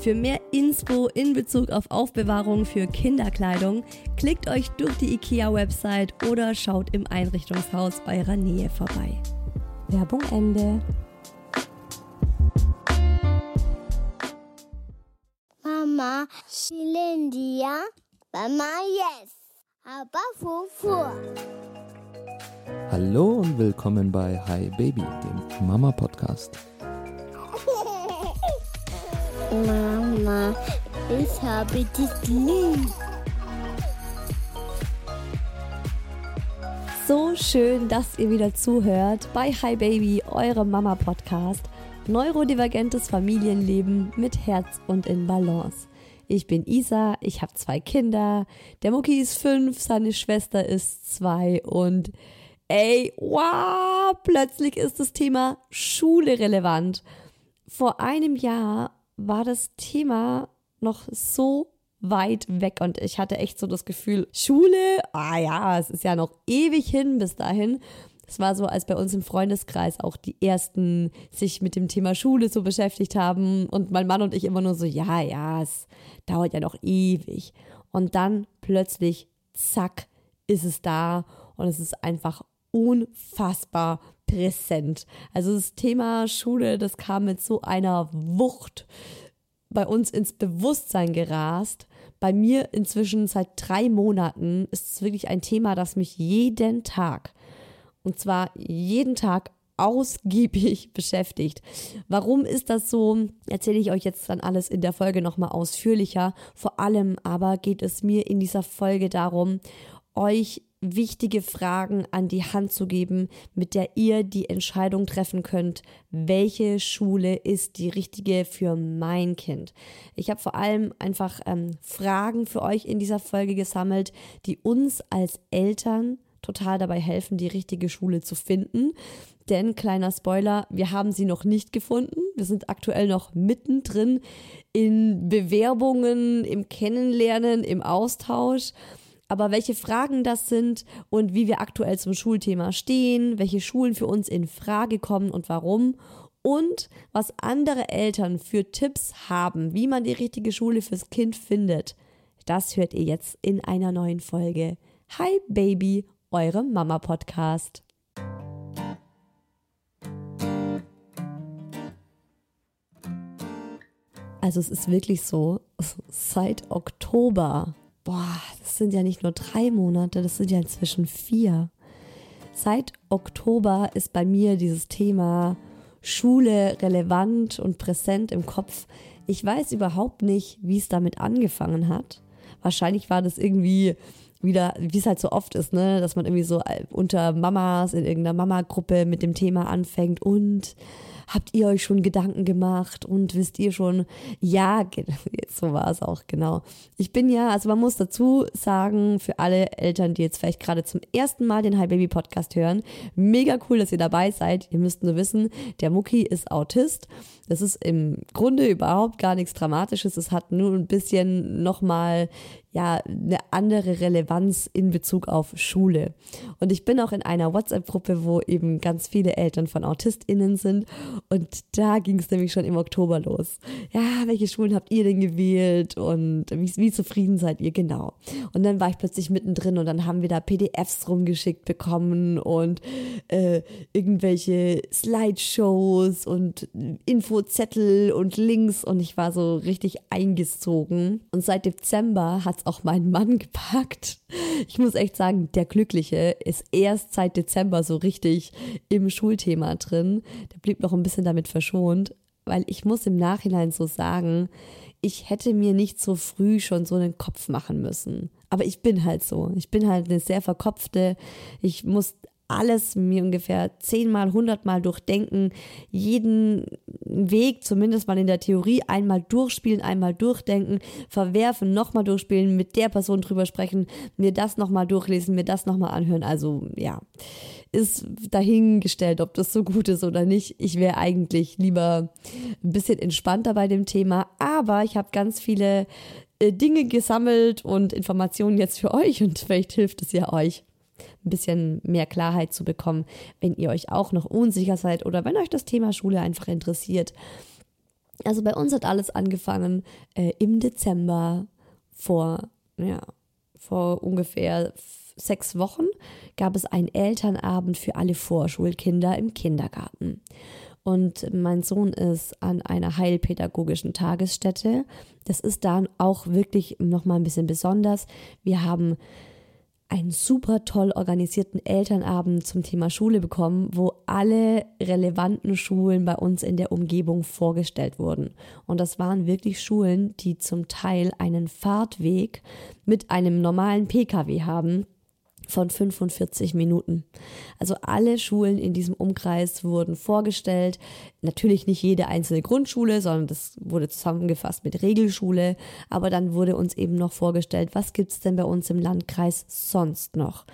Für mehr Inspo in Bezug auf Aufbewahrung für Kinderkleidung klickt euch durch die IKEA-Website oder schaut im Einrichtungshaus eurer Nähe vorbei. Werbung Ende. Mama, Shilindia, Mama, yes, aber Fufu. Hallo und willkommen bei Hi Baby, dem Mama-Podcast. Mama, ich habe dich lieb. So schön, dass ihr wieder zuhört bei Hi Baby, eurem Mama-Podcast. Neurodivergentes Familienleben mit Herz und in Balance. Ich bin Isa, ich habe zwei Kinder. Der Mucki ist fünf, seine Schwester ist zwei und ey, wow, plötzlich ist das Thema Schule relevant. Vor einem Jahr war das Thema noch so weit weg und ich hatte echt so das Gefühl, Schule, ah ja, es ist ja noch ewig hin bis dahin. Es war so, als bei uns im Freundeskreis auch die ersten sich mit dem Thema Schule so beschäftigt haben und mein Mann und ich immer nur so, ja, ja, es dauert ja noch ewig. Und dann plötzlich, zack, ist es da und es ist einfach unfassbar präsent. Also das Thema Schule, das kam mit so einer Wucht bei uns ins Bewusstsein gerast. Bei mir inzwischen seit drei Monaten ist es wirklich ein Thema, das mich jeden Tag, und zwar jeden Tag ausgiebig beschäftigt. Warum ist das so? Erzähle ich euch jetzt dann alles in der Folge nochmal ausführlicher. Vor allem aber geht es mir in dieser Folge darum, euch wichtige Fragen an die Hand zu geben, mit der ihr die Entscheidung treffen könnt, welche Schule ist die richtige für mein Kind. Ich habe vor allem einfach ähm, Fragen für euch in dieser Folge gesammelt, die uns als Eltern total dabei helfen, die richtige Schule zu finden. Denn kleiner Spoiler, wir haben sie noch nicht gefunden. Wir sind aktuell noch mittendrin in Bewerbungen, im Kennenlernen, im Austausch. Aber welche Fragen das sind und wie wir aktuell zum Schulthema stehen, welche Schulen für uns in Frage kommen und warum und was andere Eltern für Tipps haben, wie man die richtige Schule fürs Kind findet, das hört ihr jetzt in einer neuen Folge. Hi Baby, eure Mama Podcast. Also es ist wirklich so, seit Oktober boah, das sind ja nicht nur drei Monate, das sind ja inzwischen vier. Seit Oktober ist bei mir dieses Thema Schule relevant und präsent im Kopf. Ich weiß überhaupt nicht, wie es damit angefangen hat. Wahrscheinlich war das irgendwie wieder, wie es halt so oft ist, ne, dass man irgendwie so unter Mamas in irgendeiner Mama-Gruppe mit dem Thema anfängt und habt ihr euch schon Gedanken gemacht und wisst ihr schon, ja, so war es auch, genau. Ich bin ja, also man muss dazu sagen, für alle Eltern, die jetzt vielleicht gerade zum ersten Mal den Hi Baby Podcast hören, mega cool, dass ihr dabei seid. Ihr müsst nur wissen, der Mucki ist Autist. Das ist im Grunde überhaupt gar nichts Dramatisches. Es hat nur ein bisschen nochmal ja eine andere Relevanz in Bezug auf Schule. Und ich bin auch in einer WhatsApp-Gruppe, wo eben ganz viele Eltern von AutistInnen sind. Und da ging es nämlich schon im Oktober los. Ja, welche Schulen habt ihr denn gewählt und wie, wie zufrieden seid ihr genau? Und dann war ich plötzlich mittendrin und dann haben wir da PDFs rumgeschickt bekommen und äh, irgendwelche Slideshows und Infozettel und Links und ich war so richtig eingezogen. Und seit Dezember hat es auch meinen Mann gepackt. Ich muss echt sagen, der Glückliche ist erst seit Dezember so richtig im Schulthema drin. Der blieb noch ein bisschen damit verschont, weil ich muss im Nachhinein so sagen, ich hätte mir nicht so früh schon so einen Kopf machen müssen. Aber ich bin halt so. Ich bin halt eine sehr verkopfte. Ich muss alles mir ungefähr zehnmal, hundertmal durchdenken, jeden Weg zumindest mal in der Theorie einmal durchspielen, einmal durchdenken, verwerfen, nochmal durchspielen, mit der Person drüber sprechen, mir das nochmal durchlesen, mir das nochmal anhören. Also ja, ist dahingestellt, ob das so gut ist oder nicht. Ich wäre eigentlich lieber ein bisschen entspannter bei dem Thema, aber ich habe ganz viele äh, Dinge gesammelt und Informationen jetzt für euch und vielleicht hilft es ja euch ein bisschen mehr Klarheit zu bekommen, wenn ihr euch auch noch unsicher seid oder wenn euch das Thema Schule einfach interessiert. Also bei uns hat alles angefangen äh, im Dezember vor, ja, vor ungefähr sechs Wochen gab es einen Elternabend für alle Vorschulkinder im Kindergarten. Und mein Sohn ist an einer heilpädagogischen Tagesstätte. Das ist dann auch wirklich nochmal ein bisschen besonders. Wir haben einen super toll organisierten Elternabend zum Thema Schule bekommen, wo alle relevanten Schulen bei uns in der Umgebung vorgestellt wurden. Und das waren wirklich Schulen, die zum Teil einen Fahrtweg mit einem normalen Pkw haben von 45 Minuten. Also alle Schulen in diesem Umkreis wurden vorgestellt. Natürlich nicht jede einzelne Grundschule, sondern das wurde zusammengefasst mit Regelschule. Aber dann wurde uns eben noch vorgestellt, was gibt es denn bei uns im Landkreis sonst noch.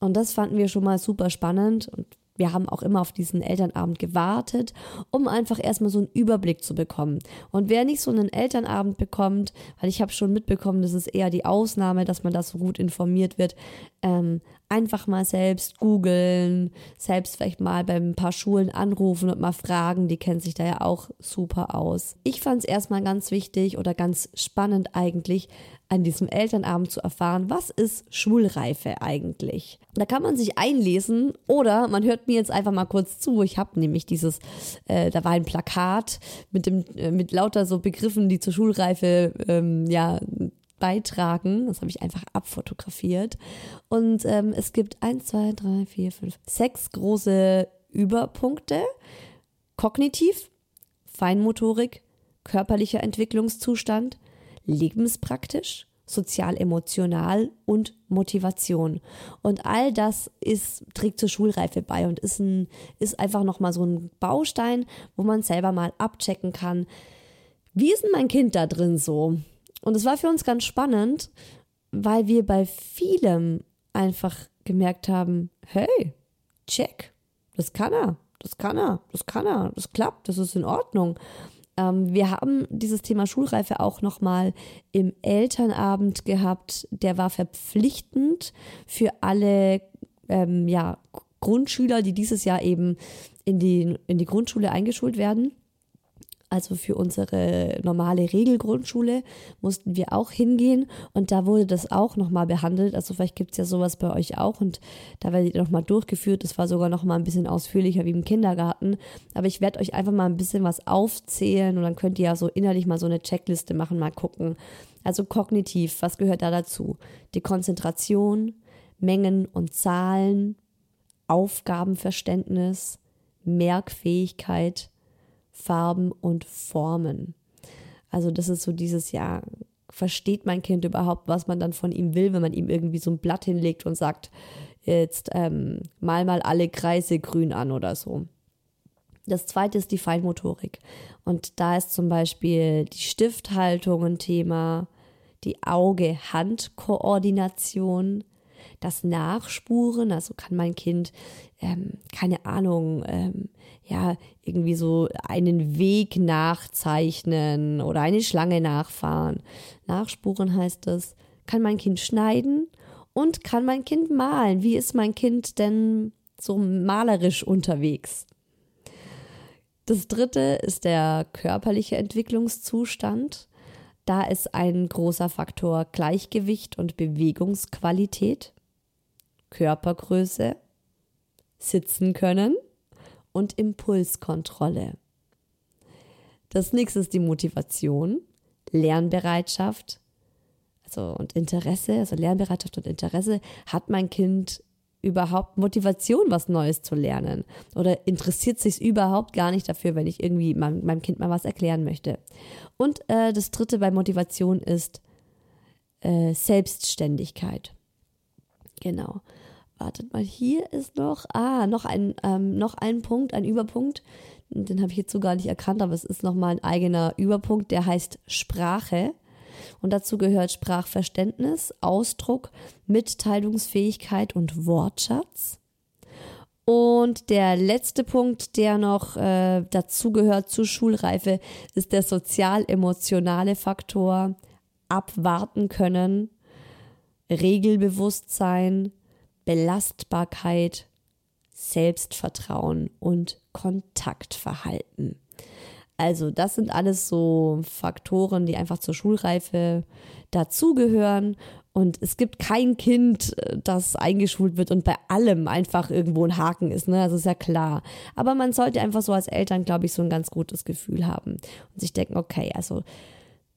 Und das fanden wir schon mal super spannend und wir haben auch immer auf diesen Elternabend gewartet, um einfach erstmal so einen Überblick zu bekommen. Und wer nicht so einen Elternabend bekommt, weil ich habe schon mitbekommen, das ist eher die Ausnahme, dass man da so gut informiert wird, ähm, einfach mal selbst googeln, selbst vielleicht mal bei ein paar Schulen anrufen und mal fragen, die kennen sich da ja auch super aus. Ich fand es erstmal ganz wichtig oder ganz spannend eigentlich, an diesem Elternabend zu erfahren, was ist Schulreife eigentlich. Da kann man sich einlesen oder man hört mir jetzt einfach mal kurz zu. Ich habe nämlich dieses, äh, da war ein Plakat mit dem äh, mit lauter so Begriffen, die zur Schulreife ähm, ja beitragen. Das habe ich einfach abfotografiert. Und ähm, es gibt eins, zwei, drei, vier, fünf, sechs große Überpunkte. Kognitiv, Feinmotorik, körperlicher Entwicklungszustand, lebenspraktisch, sozial-emotional und Motivation. Und all das ist, trägt zur Schulreife bei und ist, ein, ist einfach nochmal so ein Baustein, wo man selber mal abchecken kann, wie ist denn mein Kind da drin so? Und es war für uns ganz spannend, weil wir bei vielem einfach gemerkt haben, hey, check, das kann er, das kann er, das kann er, das klappt, das ist in Ordnung. Ähm, wir haben dieses Thema Schulreife auch nochmal im Elternabend gehabt. Der war verpflichtend für alle ähm, ja, Grundschüler, die dieses Jahr eben in die, in die Grundschule eingeschult werden also für unsere normale Regelgrundschule, mussten wir auch hingehen und da wurde das auch nochmal behandelt. Also vielleicht gibt es ja sowas bei euch auch und da werdet ihr nochmal durchgeführt. Das war sogar nochmal ein bisschen ausführlicher wie im Kindergarten. Aber ich werde euch einfach mal ein bisschen was aufzählen und dann könnt ihr ja so innerlich mal so eine Checkliste machen, mal gucken. Also kognitiv, was gehört da dazu? Die Konzentration, Mengen und Zahlen, Aufgabenverständnis, Merkfähigkeit, Farben und Formen. Also das ist so dieses Jahr, versteht mein Kind überhaupt, was man dann von ihm will, wenn man ihm irgendwie so ein Blatt hinlegt und sagt, jetzt ähm, mal mal alle Kreise grün an oder so. Das zweite ist die Feinmotorik. Und da ist zum Beispiel die Stifthaltung ein Thema, die Auge-Hand-Koordination, das Nachspuren, also kann mein Kind, ähm, keine Ahnung, ähm, ja, irgendwie so einen Weg nachzeichnen oder eine Schlange nachfahren. Nachspuren heißt es, kann mein Kind schneiden und kann mein Kind malen. Wie ist mein Kind denn so malerisch unterwegs? Das dritte ist der körperliche Entwicklungszustand. Da ist ein großer Faktor Gleichgewicht und Bewegungsqualität, Körpergröße, sitzen können und Impulskontrolle. Das nächste ist die Motivation, Lernbereitschaft, also und Interesse, also Lernbereitschaft und Interesse. Hat mein Kind überhaupt Motivation, was Neues zu lernen? Oder interessiert sich überhaupt gar nicht dafür, wenn ich irgendwie meinem, meinem Kind mal was erklären möchte? Und äh, das dritte bei Motivation ist äh, Selbstständigkeit. Genau. Wartet mal, hier ist noch, ah, noch ein, ähm, noch ein Punkt, ein Überpunkt. Den habe ich jetzt so gar nicht erkannt, aber es ist nochmal ein eigener Überpunkt, der heißt Sprache. Und dazu gehört Sprachverständnis, Ausdruck, Mitteilungsfähigkeit und Wortschatz. Und der letzte Punkt, der noch äh, dazu gehört zur Schulreife, ist der sozial-emotionale Faktor. Abwarten können, Regelbewusstsein, Belastbarkeit, Selbstvertrauen und Kontaktverhalten. Also das sind alles so Faktoren, die einfach zur Schulreife dazugehören. Und es gibt kein Kind, das eingeschult wird und bei allem einfach irgendwo ein Haken ist. Ne? Also ist ja klar. Aber man sollte einfach so als Eltern, glaube ich, so ein ganz gutes Gefühl haben und sich denken, okay, also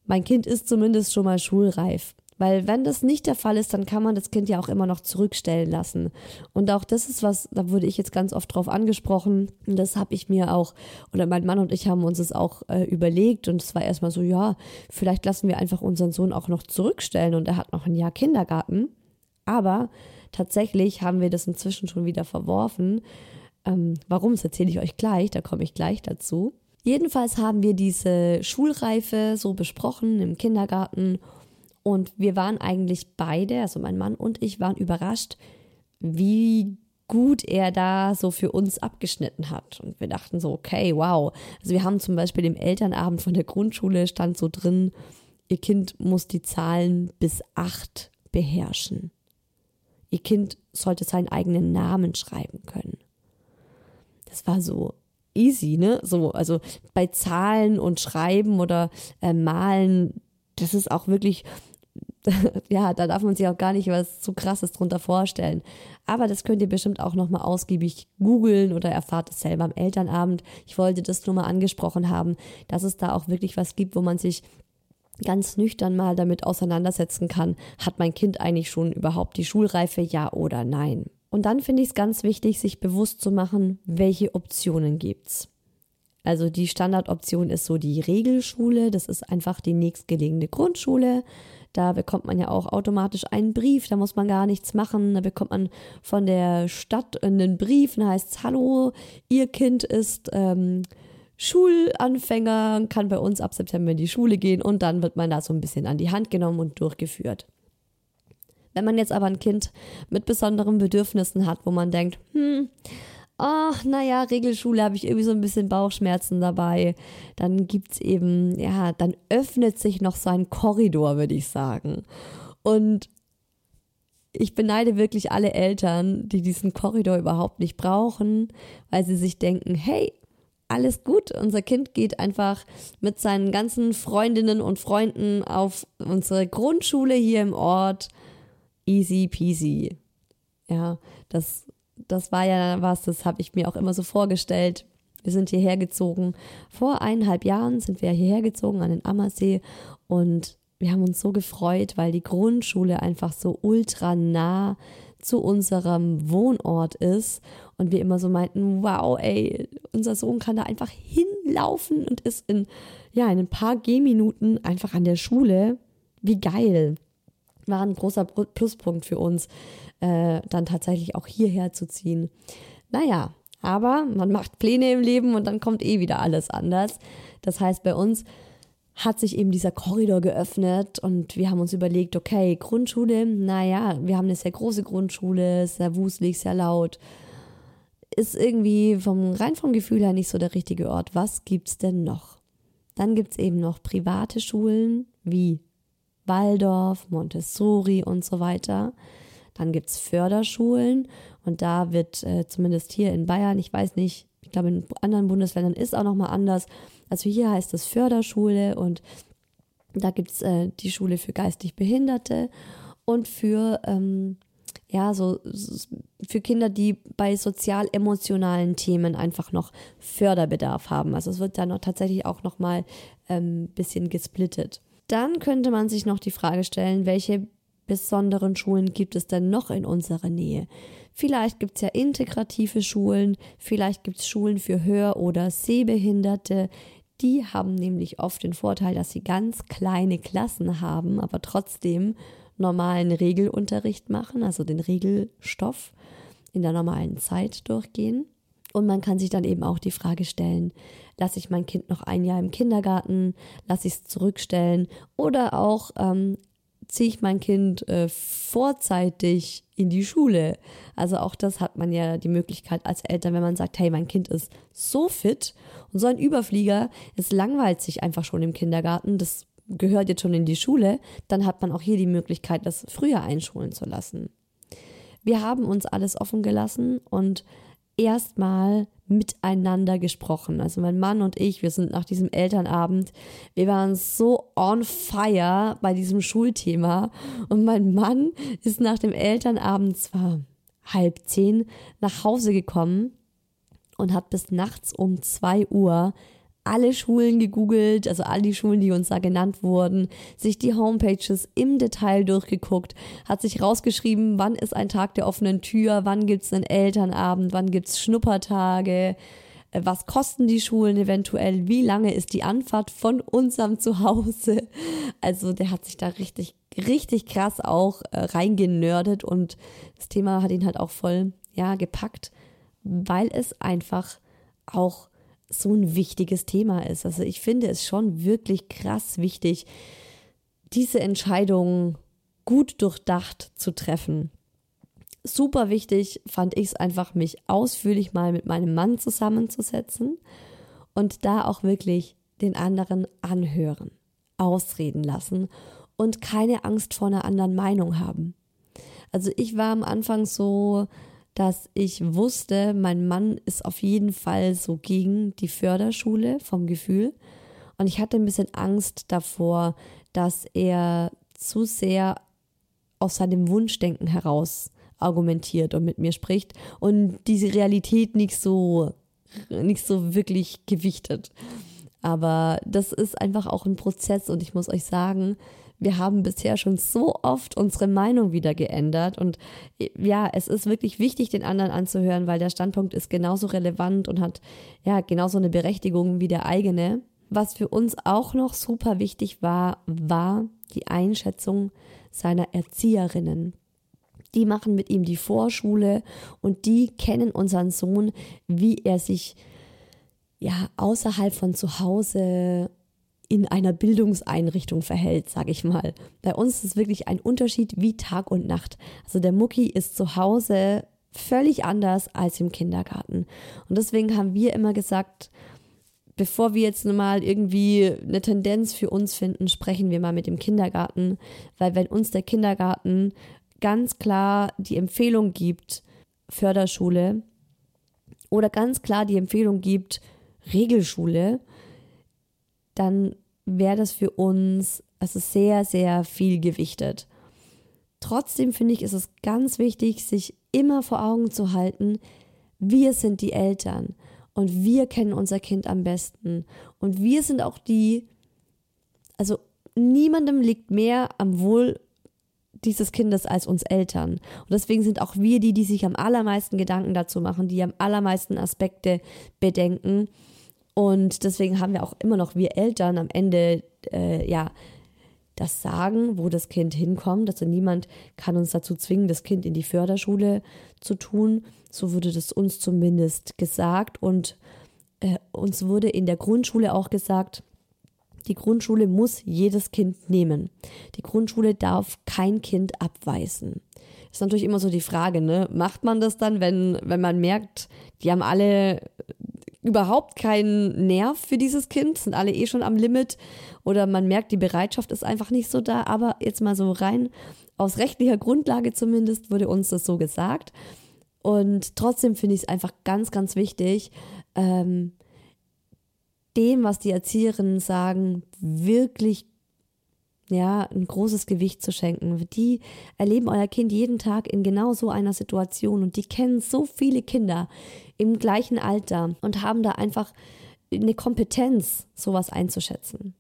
mein Kind ist zumindest schon mal schulreif. Weil wenn das nicht der Fall ist, dann kann man das Kind ja auch immer noch zurückstellen lassen. Und auch das ist was, da wurde ich jetzt ganz oft drauf angesprochen. Und das habe ich mir auch, oder mein Mann und ich haben uns es auch äh, überlegt. Und es war erstmal so, ja, vielleicht lassen wir einfach unseren Sohn auch noch zurückstellen. Und er hat noch ein Jahr Kindergarten. Aber tatsächlich haben wir das inzwischen schon wieder verworfen. Ähm, warum, das erzähle ich euch gleich, da komme ich gleich dazu. Jedenfalls haben wir diese Schulreife so besprochen im Kindergarten und wir waren eigentlich beide, also mein Mann und ich, waren überrascht, wie gut er da so für uns abgeschnitten hat. Und wir dachten so, okay, wow. Also wir haben zum Beispiel im Elternabend von der Grundschule stand so drin, ihr Kind muss die Zahlen bis acht beherrschen. Ihr Kind sollte seinen eigenen Namen schreiben können. Das war so easy, ne? So, also bei Zahlen und Schreiben oder äh, Malen, das ist auch wirklich ja, da darf man sich auch gar nicht was zu krasses drunter vorstellen. Aber das könnt ihr bestimmt auch nochmal ausgiebig googeln oder erfahrt es selber am Elternabend. Ich wollte das nur mal angesprochen haben, dass es da auch wirklich was gibt, wo man sich ganz nüchtern mal damit auseinandersetzen kann, hat mein Kind eigentlich schon überhaupt die Schulreife, ja oder nein. Und dann finde ich es ganz wichtig, sich bewusst zu machen, welche Optionen gibt's. Also die Standardoption ist so die Regelschule, das ist einfach die nächstgelegene Grundschule. Da bekommt man ja auch automatisch einen Brief, da muss man gar nichts machen. Da bekommt man von der Stadt einen Brief, da heißt es, hallo, Ihr Kind ist ähm, Schulanfänger, kann bei uns ab September in die Schule gehen und dann wird man da so ein bisschen an die Hand genommen und durchgeführt. Wenn man jetzt aber ein Kind mit besonderen Bedürfnissen hat, wo man denkt, hm, ach, naja, Regelschule habe ich irgendwie so ein bisschen Bauchschmerzen dabei. Dann gibt es eben, ja, dann öffnet sich noch so ein Korridor, würde ich sagen. Und ich beneide wirklich alle Eltern, die diesen Korridor überhaupt nicht brauchen, weil sie sich denken, hey, alles gut, unser Kind geht einfach mit seinen ganzen Freundinnen und Freunden auf unsere Grundschule hier im Ort. Easy peasy. Ja, das das war ja was, das habe ich mir auch immer so vorgestellt. Wir sind hierher gezogen. Vor eineinhalb Jahren sind wir hierher gezogen an den Ammersee und wir haben uns so gefreut, weil die Grundschule einfach so ultra nah zu unserem Wohnort ist und wir immer so meinten, wow, ey, unser Sohn kann da einfach hinlaufen und ist in ja, in ein paar Gehminuten einfach an der Schule. Wie geil. War ein großer Pluspunkt für uns äh, dann tatsächlich auch hierher zu ziehen. Naja, Aber man macht Pläne im Leben und dann kommt eh wieder alles anders. Das heißt, bei uns hat sich eben dieser Korridor geöffnet und wir haben uns überlegt, okay, Grundschule, naja, wir haben eine sehr große Grundschule, sehr wuselig, sehr laut. Ist irgendwie vom, rein vom Gefühl her nicht so der richtige Ort. Was gibt's denn noch? Dann gibt's eben noch private Schulen wie Waldorf, Montessori und so weiter. Dann gibt's Förderschulen und da wird äh, zumindest hier in Bayern, ich weiß nicht, ich glaube in anderen Bundesländern ist auch nochmal anders, also hier heißt es Förderschule und da gibt es äh, die Schule für geistig Behinderte und für ähm, ja, so für Kinder, die bei sozial-emotionalen Themen einfach noch Förderbedarf haben. Also es wird dann noch tatsächlich auch noch mal ein ähm, bisschen gesplittet. Dann könnte man sich noch die Frage stellen, welche besonderen Schulen gibt es denn noch in unserer Nähe? Vielleicht gibt es ja integrative Schulen, vielleicht gibt es Schulen für Hör- oder Sehbehinderte, die haben nämlich oft den Vorteil, dass sie ganz kleine Klassen haben, aber trotzdem normalen Regelunterricht machen, also den Regelstoff in der normalen Zeit durchgehen. Und man kann sich dann eben auch die Frage stellen, lasse ich mein Kind noch ein Jahr im Kindergarten, lasse ich es zurückstellen oder auch ähm, ziehe ich mein Kind äh, vorzeitig in die Schule. Also auch das hat man ja die Möglichkeit als Eltern, wenn man sagt, hey, mein Kind ist so fit und so ein Überflieger, es langweilt sich einfach schon im Kindergarten, das gehört jetzt schon in die Schule, dann hat man auch hier die Möglichkeit, das früher einschulen zu lassen. Wir haben uns alles offen gelassen und erstmal miteinander gesprochen. Also mein Mann und ich, wir sind nach diesem Elternabend, wir waren so on fire bei diesem Schulthema. Und mein Mann ist nach dem Elternabend zwar halb zehn nach Hause gekommen und hat bis nachts um zwei Uhr alle Schulen gegoogelt, also all die Schulen, die uns da genannt wurden, sich die Homepages im Detail durchgeguckt, hat sich rausgeschrieben, wann ist ein Tag der offenen Tür, wann gibt es einen Elternabend, wann gibt es Schnuppertage, äh, was kosten die Schulen eventuell, wie lange ist die Anfahrt von unserem Zuhause. Also der hat sich da richtig, richtig krass auch äh, reingenördet und das Thema hat ihn halt auch voll, ja, gepackt, weil es einfach auch so ein wichtiges Thema ist. Also ich finde es schon wirklich krass wichtig, diese Entscheidung gut durchdacht zu treffen. Super wichtig fand ich es einfach, mich ausführlich mal mit meinem Mann zusammenzusetzen und da auch wirklich den anderen anhören, ausreden lassen und keine Angst vor einer anderen Meinung haben. Also ich war am Anfang so, dass ich wusste, mein Mann ist auf jeden Fall so gegen die Förderschule vom Gefühl. Und ich hatte ein bisschen Angst davor, dass er zu sehr aus seinem Wunschdenken heraus argumentiert und mit mir spricht und diese Realität nicht so, nicht so wirklich gewichtet. Aber das ist einfach auch ein Prozess und ich muss euch sagen, wir haben bisher schon so oft unsere Meinung wieder geändert. Und ja, es ist wirklich wichtig, den anderen anzuhören, weil der Standpunkt ist genauso relevant und hat ja genauso eine Berechtigung wie der eigene. Was für uns auch noch super wichtig war, war die Einschätzung seiner Erzieherinnen. Die machen mit ihm die Vorschule und die kennen unseren Sohn, wie er sich ja außerhalb von zu Hause in einer Bildungseinrichtung verhält, sage ich mal. Bei uns ist es wirklich ein Unterschied wie Tag und Nacht. Also der Mucki ist zu Hause völlig anders als im Kindergarten. Und deswegen haben wir immer gesagt, bevor wir jetzt mal irgendwie eine Tendenz für uns finden, sprechen wir mal mit dem Kindergarten, weil wenn uns der Kindergarten ganz klar die Empfehlung gibt, Förderschule, oder ganz klar die Empfehlung gibt, Regelschule, dann wäre das für uns also sehr, sehr viel gewichtet. Trotzdem finde ich, ist es ganz wichtig, sich immer vor Augen zu halten, wir sind die Eltern und wir kennen unser Kind am besten. Und wir sind auch die, also niemandem liegt mehr am Wohl dieses Kindes als uns Eltern. Und deswegen sind auch wir die, die sich am allermeisten Gedanken dazu machen, die am allermeisten Aspekte bedenken. Und deswegen haben wir auch immer noch wir Eltern am Ende, äh, ja, das sagen, wo das Kind hinkommt. Also niemand kann uns dazu zwingen, das Kind in die Förderschule zu tun. So wurde das uns zumindest gesagt. Und äh, uns wurde in der Grundschule auch gesagt, die Grundschule muss jedes Kind nehmen. Die Grundschule darf kein Kind abweisen. Ist natürlich immer so die Frage, ne? Macht man das dann, wenn, wenn man merkt, die haben alle überhaupt keinen Nerv für dieses Kind, sind alle eh schon am Limit oder man merkt, die Bereitschaft ist einfach nicht so da. Aber jetzt mal so rein aus rechtlicher Grundlage zumindest wurde uns das so gesagt. Und trotzdem finde ich es einfach ganz, ganz wichtig, ähm, dem, was die Erzieherinnen sagen, wirklich ja, ein großes Gewicht zu schenken. Die erleben euer Kind jeden Tag in genau so einer Situation und die kennen so viele Kinder im gleichen Alter und haben da einfach eine Kompetenz, sowas einzuschätzen.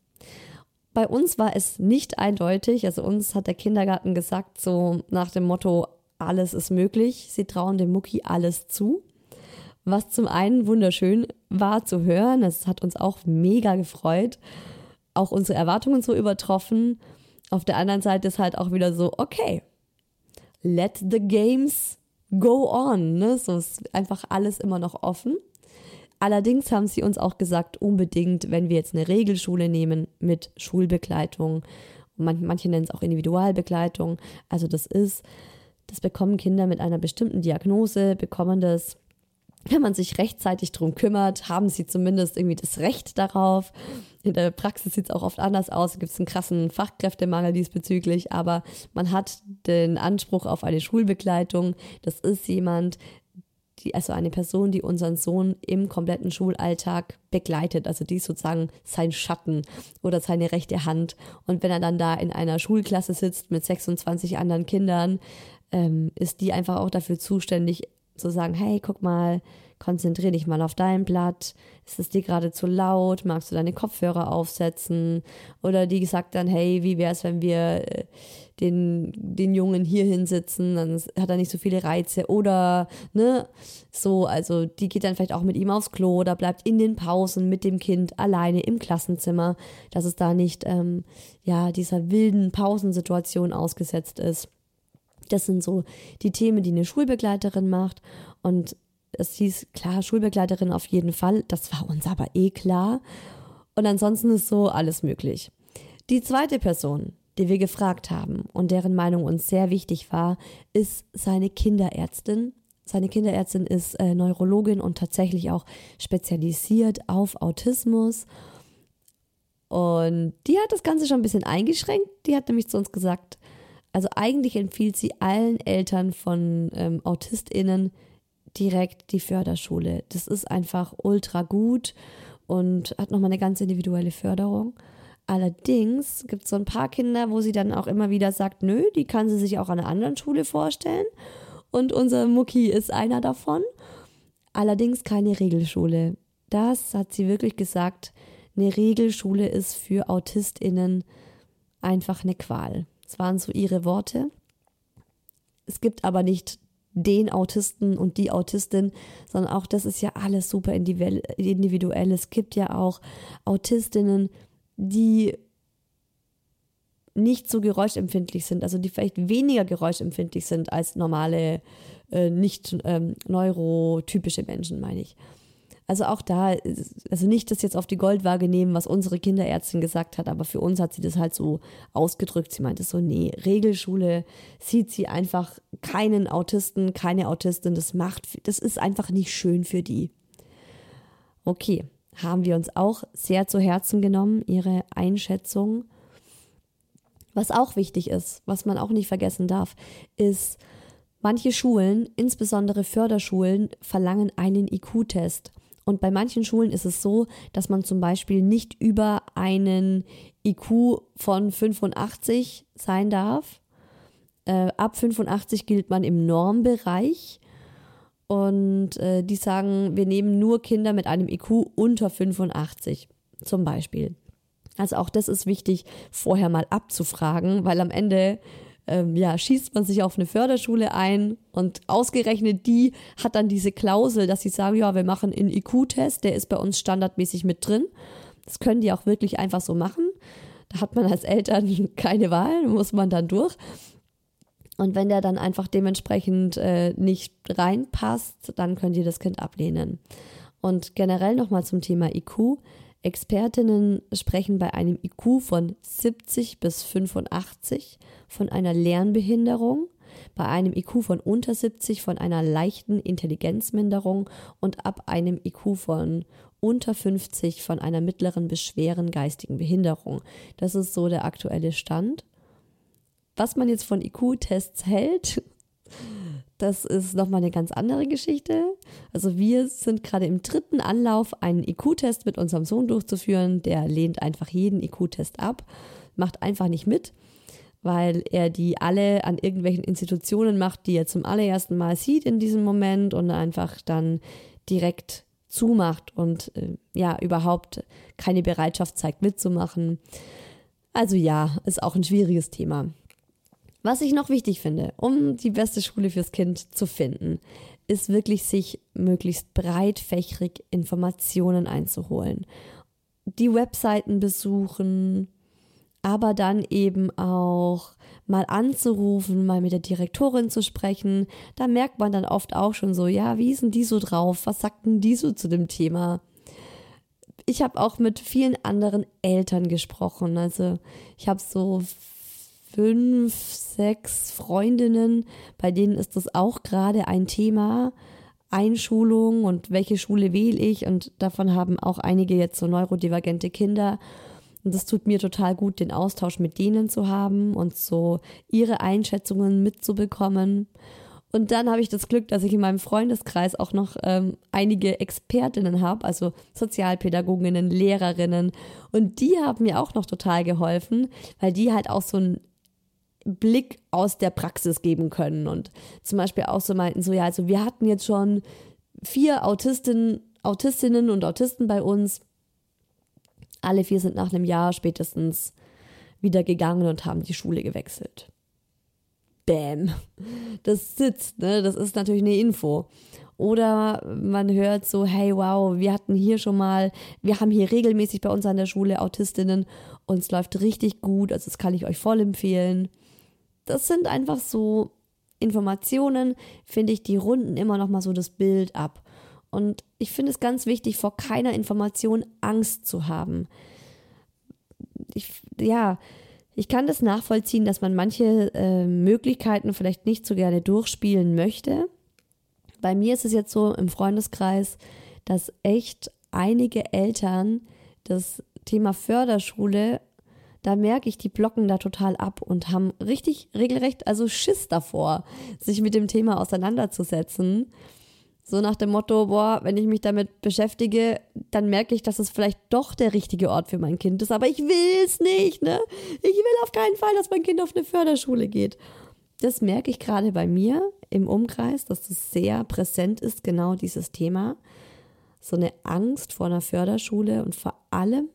Bei uns war es nicht eindeutig, also uns hat der Kindergarten gesagt, so nach dem Motto, alles ist möglich, sie trauen dem Mucki alles zu. Was zum einen wunderschön war zu hören, es hat uns auch mega gefreut auch unsere Erwartungen so übertroffen. Auf der anderen Seite ist halt auch wieder so, okay, let the games go on. Ne? So ist einfach alles immer noch offen. Allerdings haben sie uns auch gesagt, unbedingt, wenn wir jetzt eine Regelschule nehmen mit Schulbegleitung, manche nennen es auch Individualbegleitung, also das ist, das bekommen Kinder mit einer bestimmten Diagnose, bekommen das wenn man sich rechtzeitig drum kümmert, haben sie zumindest irgendwie das Recht darauf. In der Praxis sieht es auch oft anders aus. Es gibt einen krassen Fachkräftemangel diesbezüglich, aber man hat den Anspruch auf eine Schulbegleitung. Das ist jemand, die, also eine Person, die unseren Sohn im kompletten Schulalltag begleitet. Also die ist sozusagen sein Schatten oder seine rechte Hand. Und wenn er dann da in einer Schulklasse sitzt mit 26 anderen Kindern, ähm, ist die einfach auch dafür zuständig, zu sagen, hey, guck mal, konzentrier dich mal auf dein Blatt. Ist es dir gerade zu laut? Magst du deine Kopfhörer aufsetzen? Oder die sagt dann, hey, wie wäre es, wenn wir äh, den, den Jungen hier hinsitzen? Dann hat er nicht so viele Reize. Oder, ne, so, also die geht dann vielleicht auch mit ihm aufs Klo oder bleibt in den Pausen mit dem Kind alleine im Klassenzimmer, dass es da nicht, ähm, ja, dieser wilden Pausensituation ausgesetzt ist. Das sind so die Themen, die eine Schulbegleiterin macht. Und es hieß, klar, Schulbegleiterin auf jeden Fall. Das war uns aber eh klar. Und ansonsten ist so alles möglich. Die zweite Person, die wir gefragt haben und deren Meinung uns sehr wichtig war, ist seine Kinderärztin. Seine Kinderärztin ist äh, Neurologin und tatsächlich auch spezialisiert auf Autismus. Und die hat das Ganze schon ein bisschen eingeschränkt. Die hat nämlich zu uns gesagt, also eigentlich empfiehlt sie allen Eltern von ähm, AutistInnen direkt die Förderschule. Das ist einfach ultra gut und hat nochmal eine ganz individuelle Förderung. Allerdings gibt es so ein paar Kinder, wo sie dann auch immer wieder sagt, nö, die kann sie sich auch an einer anderen Schule vorstellen. Und unser Mucki ist einer davon. Allerdings keine Regelschule. Das hat sie wirklich gesagt. Eine Regelschule ist für AutistInnen einfach eine Qual. Das waren so ihre Worte. Es gibt aber nicht den Autisten und die Autistin, sondern auch das ist ja alles super individuell. Es gibt ja auch Autistinnen, die nicht so geräuschempfindlich sind, also die vielleicht weniger geräuschempfindlich sind als normale, äh, nicht ähm, neurotypische Menschen, meine ich. Also auch da, also nicht das jetzt auf die Goldwaage nehmen, was unsere Kinderärztin gesagt hat, aber für uns hat sie das halt so ausgedrückt. Sie meinte so, nee, Regelschule sieht sie einfach keinen Autisten, keine Autistin, das macht, das ist einfach nicht schön für die. Okay, haben wir uns auch sehr zu Herzen genommen, ihre Einschätzung. Was auch wichtig ist, was man auch nicht vergessen darf, ist, manche Schulen, insbesondere Förderschulen, verlangen einen IQ-Test. Und bei manchen Schulen ist es so, dass man zum Beispiel nicht über einen IQ von 85 sein darf. Äh, ab 85 gilt man im Normbereich. Und äh, die sagen, wir nehmen nur Kinder mit einem IQ unter 85 zum Beispiel. Also auch das ist wichtig, vorher mal abzufragen, weil am Ende ähm, ja, schießt man sich auf eine Förderschule ein und ausgerechnet die hat dann diese Klausel, dass sie sagen, ja, wir machen einen IQ-Test, der ist bei uns standardmäßig mit drin. Das können die auch wirklich einfach so machen. Da hat man als Eltern keine Wahl, muss man dann durch. Und wenn der dann einfach dementsprechend äh, nicht reinpasst, dann könnt ihr das Kind ablehnen. Und generell nochmal zum Thema IQ. Expertinnen sprechen bei einem IQ von 70 bis 85 von einer Lernbehinderung, bei einem IQ von unter 70 von einer leichten Intelligenzminderung und ab einem IQ von unter 50 von einer mittleren bis schweren geistigen Behinderung. Das ist so der aktuelle Stand. Was man jetzt von IQ-Tests hält, das ist nochmal eine ganz andere Geschichte. Also wir sind gerade im dritten Anlauf, einen IQ-Test mit unserem Sohn durchzuführen. Der lehnt einfach jeden IQ-Test ab, macht einfach nicht mit, weil er die alle an irgendwelchen Institutionen macht, die er zum allerersten Mal sieht in diesem Moment und einfach dann direkt zumacht und äh, ja, überhaupt keine Bereitschaft zeigt mitzumachen. Also ja, ist auch ein schwieriges Thema. Was ich noch wichtig finde, um die beste Schule fürs Kind zu finden, ist wirklich sich möglichst breitfächrig Informationen einzuholen. Die Webseiten besuchen, aber dann eben auch mal anzurufen, mal mit der Direktorin zu sprechen. Da merkt man dann oft auch schon so, ja, wie denn die so drauf? Was sagt denn die so zu dem Thema? Ich habe auch mit vielen anderen Eltern gesprochen. Also ich habe so fünf, sechs Freundinnen, bei denen ist das auch gerade ein Thema. Einschulung und welche Schule wähle ich und davon haben auch einige jetzt so neurodivergente Kinder. Und das tut mir total gut, den Austausch mit denen zu haben und so ihre Einschätzungen mitzubekommen. Und dann habe ich das Glück, dass ich in meinem Freundeskreis auch noch ähm, einige Expertinnen habe, also Sozialpädagoginnen, Lehrerinnen. Und die haben mir auch noch total geholfen, weil die halt auch so ein Blick aus der Praxis geben können. Und zum Beispiel auch so meinten, so ja, also wir hatten jetzt schon vier Autistinnen, Autistinnen und Autisten bei uns. Alle vier sind nach einem Jahr spätestens wieder gegangen und haben die Schule gewechselt. Bäm. Das sitzt, ne? Das ist natürlich eine Info. Oder man hört so, hey, wow, wir hatten hier schon mal, wir haben hier regelmäßig bei uns an der Schule Autistinnen und es läuft richtig gut, also das kann ich euch voll empfehlen das sind einfach so Informationen, finde ich, die runden immer noch mal so das Bild ab. Und ich finde es ganz wichtig, vor keiner Information Angst zu haben. Ich, ja, ich kann das nachvollziehen, dass man manche äh, Möglichkeiten vielleicht nicht so gerne durchspielen möchte. Bei mir ist es jetzt so im Freundeskreis, dass echt einige Eltern das Thema Förderschule da merke ich, die blocken da total ab und haben richtig regelrecht, also Schiss davor, sich mit dem Thema auseinanderzusetzen. So nach dem Motto, boah, wenn ich mich damit beschäftige, dann merke ich, dass es vielleicht doch der richtige Ort für mein Kind ist. Aber ich will es nicht, ne? Ich will auf keinen Fall, dass mein Kind auf eine Förderschule geht. Das merke ich gerade bei mir im Umkreis, dass das sehr präsent ist, genau dieses Thema. So eine Angst vor einer Förderschule und vor allem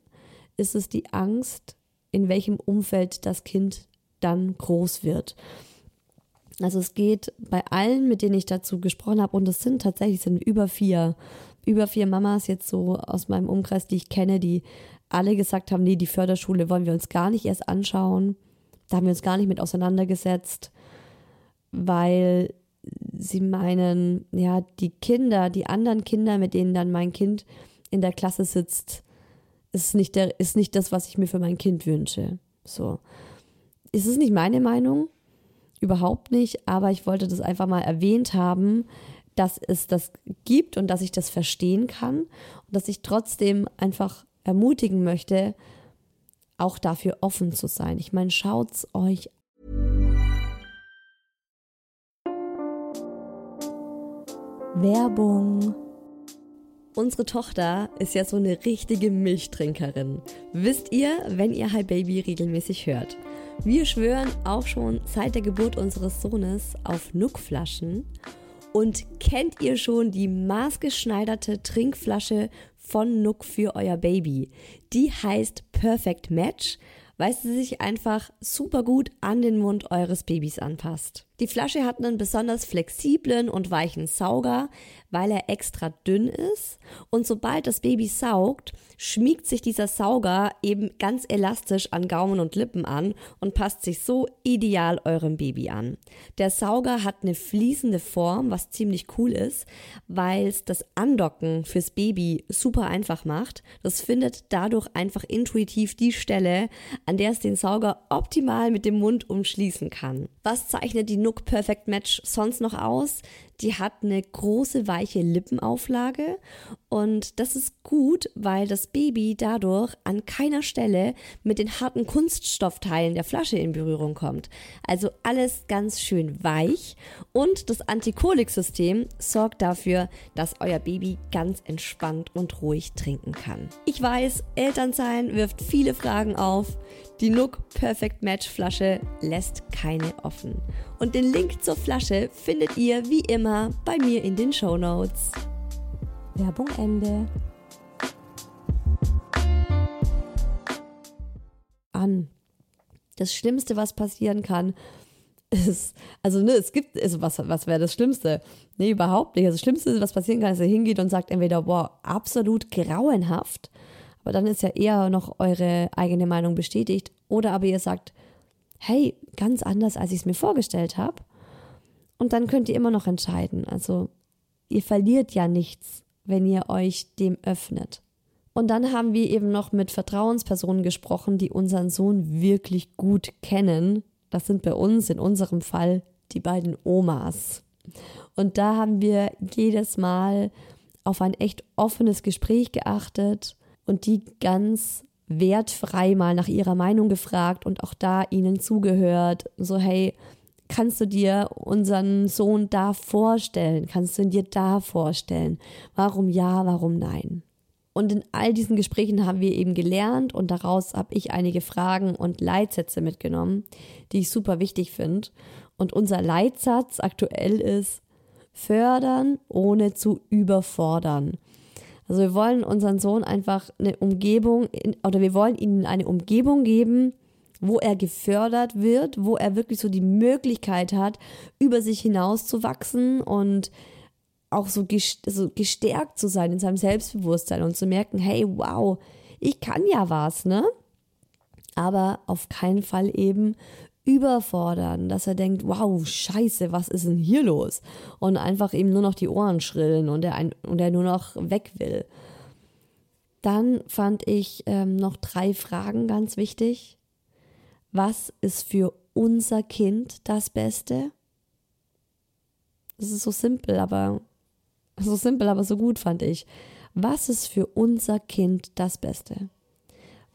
ist es die Angst, in welchem Umfeld das Kind dann groß wird. Also es geht bei allen, mit denen ich dazu gesprochen habe, und es sind tatsächlich sind über vier, über vier Mamas jetzt so aus meinem Umkreis, die ich kenne, die alle gesagt haben, nee, die Förderschule wollen wir uns gar nicht erst anschauen. Da haben wir uns gar nicht mit auseinandergesetzt, weil sie meinen, ja, die Kinder, die anderen Kinder, mit denen dann mein Kind in der Klasse sitzt, ist nicht, der, ist nicht das, was ich mir für mein Kind wünsche. So. Ist es nicht meine Meinung? Überhaupt nicht, aber ich wollte das einfach mal erwähnt haben, dass es das gibt und dass ich das verstehen kann und dass ich trotzdem einfach ermutigen möchte, auch dafür offen zu sein. Ich meine, schaut's euch Werbung Unsere Tochter ist ja so eine richtige Milchtrinkerin. Wisst ihr, wenn ihr Hi Baby regelmäßig hört. Wir schwören auch schon seit der Geburt unseres Sohnes auf Nuckflaschen. Und kennt ihr schon die maßgeschneiderte Trinkflasche von Nuck für euer Baby? Die heißt Perfect Match, weil sie sich einfach super gut an den Mund eures Babys anpasst. Die Flasche hat einen besonders flexiblen und weichen Sauger, weil er extra dünn ist. Und sobald das Baby saugt, schmiegt sich dieser Sauger eben ganz elastisch an Gaumen und Lippen an und passt sich so ideal eurem Baby an. Der Sauger hat eine fließende Form, was ziemlich cool ist, weil es das Andocken fürs Baby super einfach macht. Das findet dadurch einfach intuitiv die Stelle, an der es den Sauger optimal mit dem Mund umschließen kann. Was zeichnet die Nook Perfect Match sonst noch aus? Die hat eine große weiche Lippenauflage und das ist gut, weil das Baby dadurch an keiner Stelle mit den harten Kunststoffteilen der Flasche in Berührung kommt. Also alles ganz schön weich und das Antikolik-System sorgt dafür, dass euer Baby ganz entspannt und ruhig trinken kann. Ich weiß, Elternsein wirft viele Fragen auf. Die Nook Perfect Match Flasche lässt keine offen. Und den Link zur Flasche findet ihr wie immer bei mir in den Show Notes. Werbung Ende. An. Das Schlimmste, was passieren kann, ist, also ne, es gibt, also was, was wäre das Schlimmste? Nee, überhaupt nicht. Also das Schlimmste, was passieren kann, ist, er hingeht und sagt entweder, boah, absolut grauenhaft, aber dann ist ja eher noch eure eigene Meinung bestätigt, oder aber ihr sagt, hey, ganz anders, als ich es mir vorgestellt habe. Und dann könnt ihr immer noch entscheiden. Also ihr verliert ja nichts, wenn ihr euch dem öffnet. Und dann haben wir eben noch mit Vertrauenspersonen gesprochen, die unseren Sohn wirklich gut kennen. Das sind bei uns in unserem Fall die beiden Omas. Und da haben wir jedes Mal auf ein echt offenes Gespräch geachtet und die ganz wertfrei mal nach ihrer Meinung gefragt und auch da ihnen zugehört. So, hey, kannst du dir unseren Sohn da vorstellen? Kannst du ihn dir da vorstellen? Warum ja, warum nein? Und in all diesen Gesprächen haben wir eben gelernt und daraus habe ich einige Fragen und Leitsätze mitgenommen, die ich super wichtig finde. Und unser Leitsatz aktuell ist, fördern ohne zu überfordern. Also wir wollen unseren Sohn einfach eine Umgebung in, oder wir wollen ihnen eine Umgebung geben, wo er gefördert wird, wo er wirklich so die Möglichkeit hat, über sich hinaus zu wachsen und auch so gestärkt zu sein in seinem Selbstbewusstsein und zu merken, hey, wow, ich kann ja was, ne? Aber auf keinen Fall eben überfordern, dass er denkt, wow, scheiße, was ist denn hier los? Und einfach ihm nur noch die Ohren schrillen und er, ein, und er nur noch weg will. Dann fand ich ähm, noch drei Fragen ganz wichtig. Was ist für unser Kind das Beste? Das ist so simpel, aber so simpel, aber so gut fand ich. Was ist für unser Kind das Beste?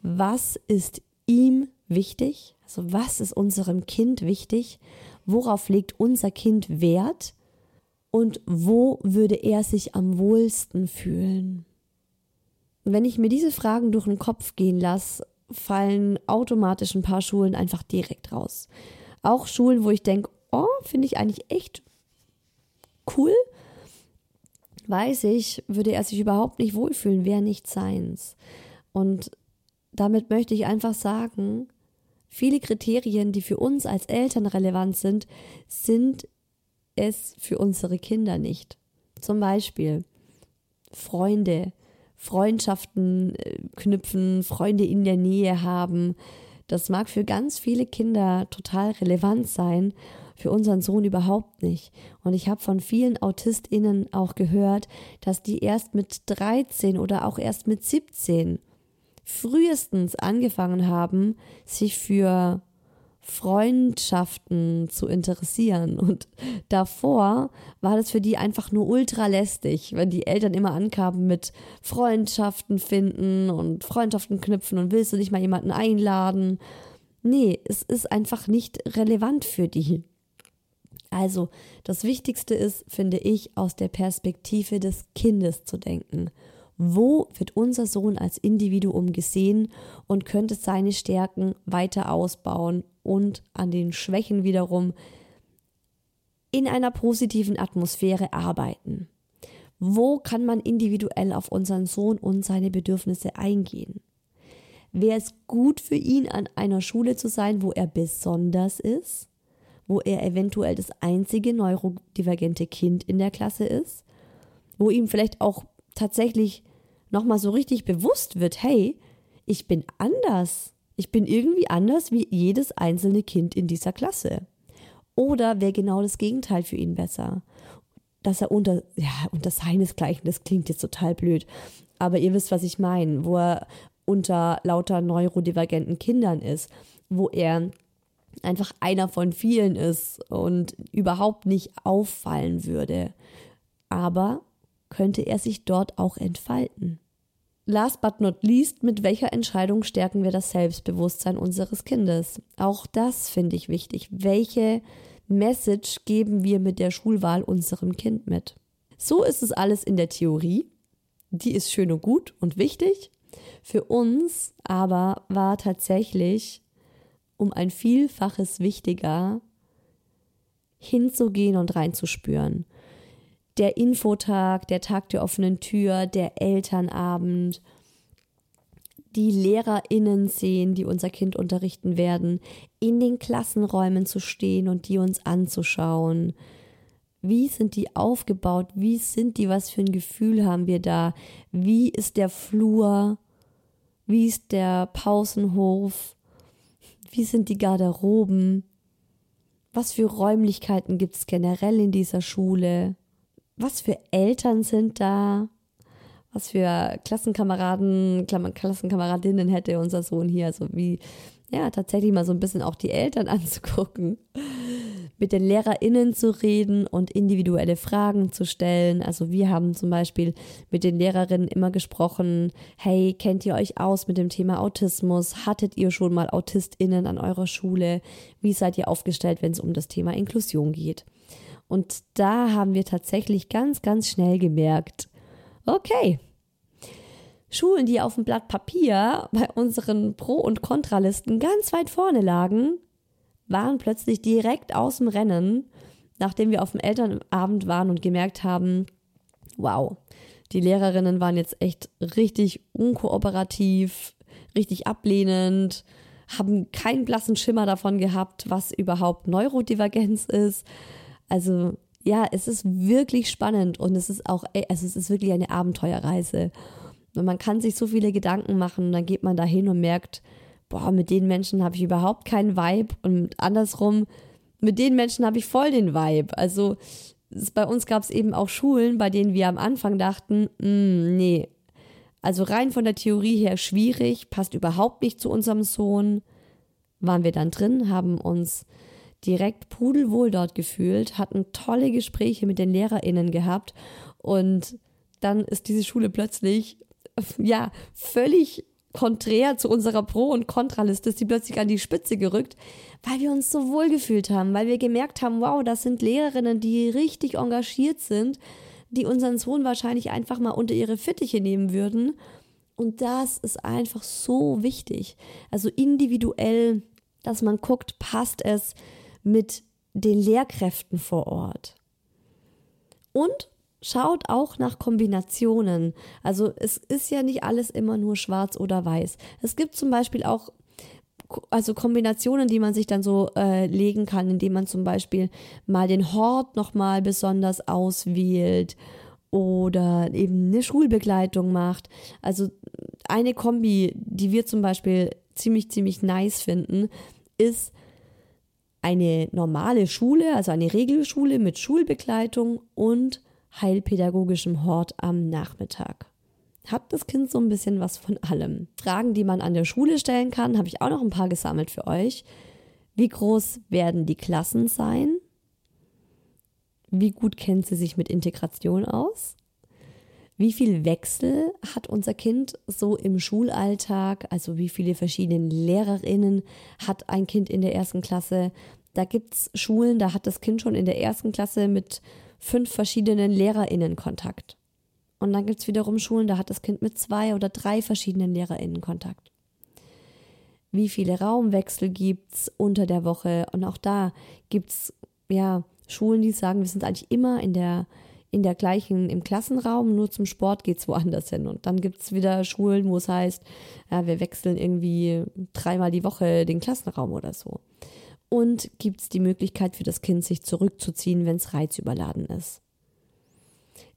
Was ist ihm wichtig? Also was ist unserem Kind wichtig? Worauf legt unser Kind Wert? Und wo würde er sich am wohlsten fühlen? wenn ich mir diese Fragen durch den Kopf gehen lasse, fallen automatisch ein paar Schulen einfach direkt raus. Auch Schulen, wo ich denke, oh, finde ich eigentlich echt cool. Weiß ich, würde er sich überhaupt nicht wohlfühlen, wäre nicht seins. Und damit möchte ich einfach sagen, Viele Kriterien, die für uns als Eltern relevant sind, sind es für unsere Kinder nicht. Zum Beispiel Freunde, Freundschaften äh, knüpfen, Freunde in der Nähe haben. Das mag für ganz viele Kinder total relevant sein, für unseren Sohn überhaupt nicht. Und ich habe von vielen AutistInnen auch gehört, dass die erst mit 13 oder auch erst mit 17 frühestens angefangen haben, sich für Freundschaften zu interessieren. Und davor war das für die einfach nur ultra lästig, wenn die Eltern immer ankamen mit Freundschaften finden und Freundschaften knüpfen und willst du nicht mal jemanden einladen. Nee, es ist einfach nicht relevant für die. Also, das Wichtigste ist, finde ich, aus der Perspektive des Kindes zu denken. Wo wird unser Sohn als Individuum gesehen und könnte seine Stärken weiter ausbauen und an den Schwächen wiederum in einer positiven Atmosphäre arbeiten? Wo kann man individuell auf unseren Sohn und seine Bedürfnisse eingehen? Wäre es gut für ihn, an einer Schule zu sein, wo er besonders ist? wo er eventuell das einzige neurodivergente Kind in der Klasse ist, wo ihm vielleicht auch tatsächlich nochmal so richtig bewusst wird, hey, ich bin anders. Ich bin irgendwie anders wie jedes einzelne Kind in dieser Klasse. Oder wäre genau das Gegenteil für ihn besser? Dass er unter, ja, unter seinesgleichen, das klingt jetzt total blöd, aber ihr wisst, was ich meine, wo er unter lauter neurodivergenten Kindern ist, wo er einfach einer von vielen ist und überhaupt nicht auffallen würde. Aber könnte er sich dort auch entfalten? Last but not least, mit welcher Entscheidung stärken wir das Selbstbewusstsein unseres Kindes? Auch das finde ich wichtig. Welche Message geben wir mit der Schulwahl unserem Kind mit? So ist es alles in der Theorie. Die ist schön und gut und wichtig. Für uns aber war tatsächlich um ein Vielfaches wichtiger, hinzugehen und reinzuspüren. Der Infotag, der Tag der offenen Tür, der Elternabend, die LehrerInnen sehen, die unser Kind unterrichten werden, in den Klassenräumen zu stehen und die uns anzuschauen. Wie sind die aufgebaut? Wie sind die? Was für ein Gefühl haben wir da? Wie ist der Flur? Wie ist der Pausenhof? Wie sind die Garderoben? Was für Räumlichkeiten gibt es generell in dieser Schule? Was für Eltern sind da? Was für Klassenkameraden, Klassenkameradinnen hätte unser Sohn hier? Also wie, ja, tatsächlich mal so ein bisschen auch die Eltern anzugucken mit den LehrerInnen zu reden und individuelle Fragen zu stellen. Also wir haben zum Beispiel mit den Lehrerinnen immer gesprochen, hey, kennt ihr euch aus mit dem Thema Autismus? Hattet ihr schon mal AutistInnen an eurer Schule? Wie seid ihr aufgestellt, wenn es um das Thema Inklusion geht? Und da haben wir tatsächlich ganz, ganz schnell gemerkt, okay, Schulen, die auf dem Blatt Papier bei unseren Pro- und Kontralisten ganz weit vorne lagen, waren plötzlich direkt aus dem Rennen, nachdem wir auf dem Elternabend waren und gemerkt haben, wow, die Lehrerinnen waren jetzt echt richtig unkooperativ, richtig ablehnend, haben keinen blassen Schimmer davon gehabt, was überhaupt Neurodivergenz ist. Also ja, es ist wirklich spannend und es ist auch, also es ist wirklich eine Abenteuerreise. Und man kann sich so viele Gedanken machen, dann geht man da hin und merkt, boah, mit den Menschen habe ich überhaupt keinen Vibe und andersrum, mit den Menschen habe ich voll den Vibe. Also bei uns gab es eben auch Schulen, bei denen wir am Anfang dachten, mh, mm, nee, also rein von der Theorie her schwierig, passt überhaupt nicht zu unserem Sohn. Waren wir dann drin, haben uns direkt pudelwohl dort gefühlt, hatten tolle Gespräche mit den LehrerInnen gehabt und dann ist diese Schule plötzlich ja völlig konträr zu unserer Pro- und Kontraliste ist die plötzlich an die Spitze gerückt, weil wir uns so wohl gefühlt haben, weil wir gemerkt haben, wow, das sind Lehrerinnen, die richtig engagiert sind, die unseren Sohn wahrscheinlich einfach mal unter ihre Fittiche nehmen würden. Und das ist einfach so wichtig. Also individuell, dass man guckt, passt es mit den Lehrkräften vor Ort. Und Schaut auch nach Kombinationen. Also es ist ja nicht alles immer nur schwarz oder weiß. Es gibt zum Beispiel auch also Kombinationen, die man sich dann so äh, legen kann, indem man zum Beispiel mal den Hort nochmal besonders auswählt oder eben eine Schulbegleitung macht. Also eine Kombi, die wir zum Beispiel ziemlich, ziemlich nice finden, ist eine normale Schule, also eine Regelschule mit Schulbegleitung und heilpädagogischem Hort am Nachmittag. Hat das Kind so ein bisschen was von allem. Fragen, die man an der Schule stellen kann, habe ich auch noch ein paar gesammelt für euch. Wie groß werden die Klassen sein? Wie gut kennt sie sich mit Integration aus? Wie viel Wechsel hat unser Kind so im Schulalltag? Also wie viele verschiedene Lehrerinnen hat ein Kind in der ersten Klasse? Da gibt es Schulen, da hat das Kind schon in der ersten Klasse mit fünf verschiedenen LehrerInnen Kontakt. Und dann gibt es wiederum Schulen, da hat das Kind mit zwei oder drei verschiedenen LehrerInnen Kontakt. Wie viele Raumwechsel gibt es unter der Woche? Und auch da gibt es ja Schulen, die sagen, wir sind eigentlich immer in der, in der gleichen, im Klassenraum, nur zum Sport geht es woanders hin. Und dann gibt es wieder Schulen, wo es heißt, ja, wir wechseln irgendwie dreimal die Woche den Klassenraum oder so. Und gibt es die Möglichkeit für das Kind, sich zurückzuziehen, wenn es reizüberladen ist?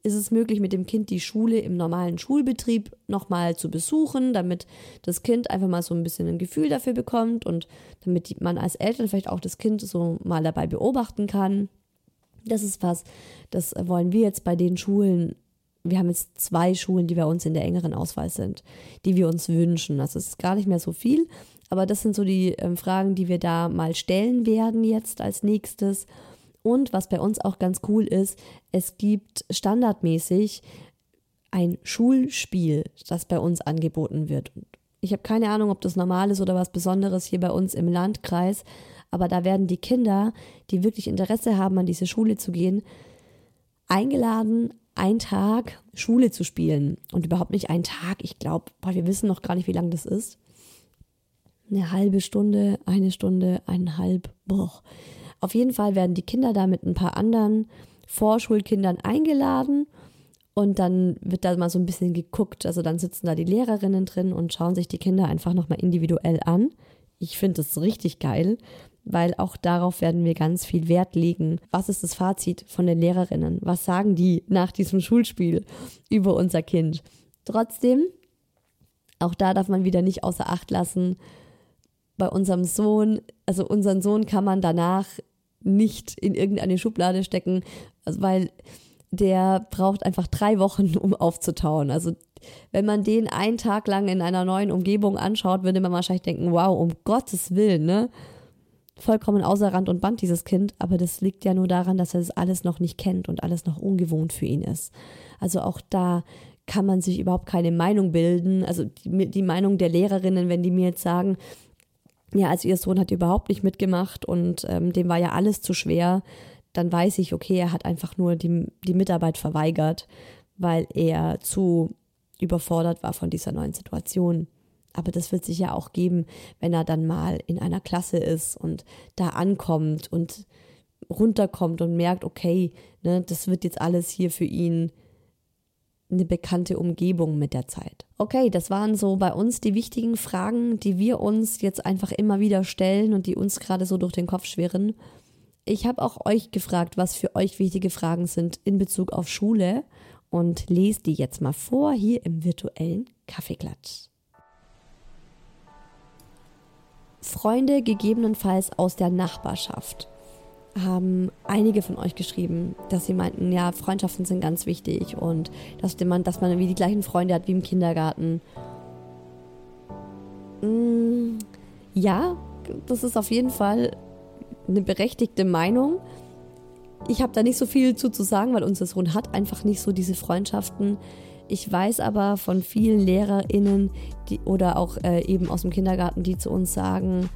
Ist es möglich, mit dem Kind die Schule im normalen Schulbetrieb nochmal zu besuchen, damit das Kind einfach mal so ein bisschen ein Gefühl dafür bekommt und damit man als Eltern vielleicht auch das Kind so mal dabei beobachten kann? Das ist was, das wollen wir jetzt bei den Schulen wir haben jetzt zwei Schulen, die bei uns in der engeren Auswahl sind, die wir uns wünschen. Also es ist gar nicht mehr so viel, aber das sind so die äh, Fragen, die wir da mal stellen werden jetzt als nächstes. Und was bei uns auch ganz cool ist, es gibt standardmäßig ein Schulspiel, das bei uns angeboten wird. Ich habe keine Ahnung, ob das normal ist oder was Besonderes hier bei uns im Landkreis, aber da werden die Kinder, die wirklich Interesse haben, an diese Schule zu gehen, eingeladen, einen Tag Schule zu spielen. Und überhaupt nicht einen Tag. Ich glaube, wir wissen noch gar nicht, wie lang das ist. Eine halbe Stunde, eine Stunde, eineinhalb. Boah. Auf jeden Fall werden die Kinder da mit ein paar anderen Vorschulkindern eingeladen und dann wird da mal so ein bisschen geguckt. Also dann sitzen da die Lehrerinnen drin und schauen sich die Kinder einfach nochmal individuell an. Ich finde das richtig geil, weil auch darauf werden wir ganz viel Wert legen. Was ist das Fazit von den Lehrerinnen? Was sagen die nach diesem Schulspiel über unser Kind? Trotzdem, auch da darf man wieder nicht außer Acht lassen, bei unserem Sohn, also unseren Sohn kann man danach nicht in irgendeine Schublade stecken, also weil der braucht einfach drei Wochen, um aufzutauen. Also wenn man den einen Tag lang in einer neuen Umgebung anschaut, würde man wahrscheinlich denken, wow, um Gottes Willen, ne? vollkommen außer Rand und Band, dieses Kind, aber das liegt ja nur daran, dass er das alles noch nicht kennt und alles noch ungewohnt für ihn ist. Also auch da kann man sich überhaupt keine Meinung bilden. Also die, die Meinung der Lehrerinnen, wenn die mir jetzt sagen, ja, also ihr Sohn hat überhaupt nicht mitgemacht und ähm, dem war ja alles zu schwer, dann weiß ich, okay, er hat einfach nur die, die Mitarbeit verweigert, weil er zu überfordert war von dieser neuen Situation. Aber das wird sich ja auch geben, wenn er dann mal in einer Klasse ist und da ankommt und runterkommt und merkt, okay, ne, das wird jetzt alles hier für ihn eine bekannte Umgebung mit der Zeit. Okay, das waren so bei uns die wichtigen Fragen, die wir uns jetzt einfach immer wieder stellen und die uns gerade so durch den Kopf schwirren. Ich habe auch euch gefragt, was für euch wichtige Fragen sind in Bezug auf Schule und lese die jetzt mal vor hier im virtuellen Kaffeeklatsch. Freunde gegebenenfalls aus der Nachbarschaft haben einige von euch geschrieben, dass sie meinten, ja, Freundschaften sind ganz wichtig und dass man, dass man wie die gleichen Freunde hat wie im Kindergarten. Mm, ja, das ist auf jeden Fall eine berechtigte Meinung. Ich habe da nicht so viel zu, zu sagen, weil unser Sohn hat einfach nicht so diese Freundschaften. Ich weiß aber von vielen LehrerInnen die, oder auch äh, eben aus dem Kindergarten, die zu uns sagen,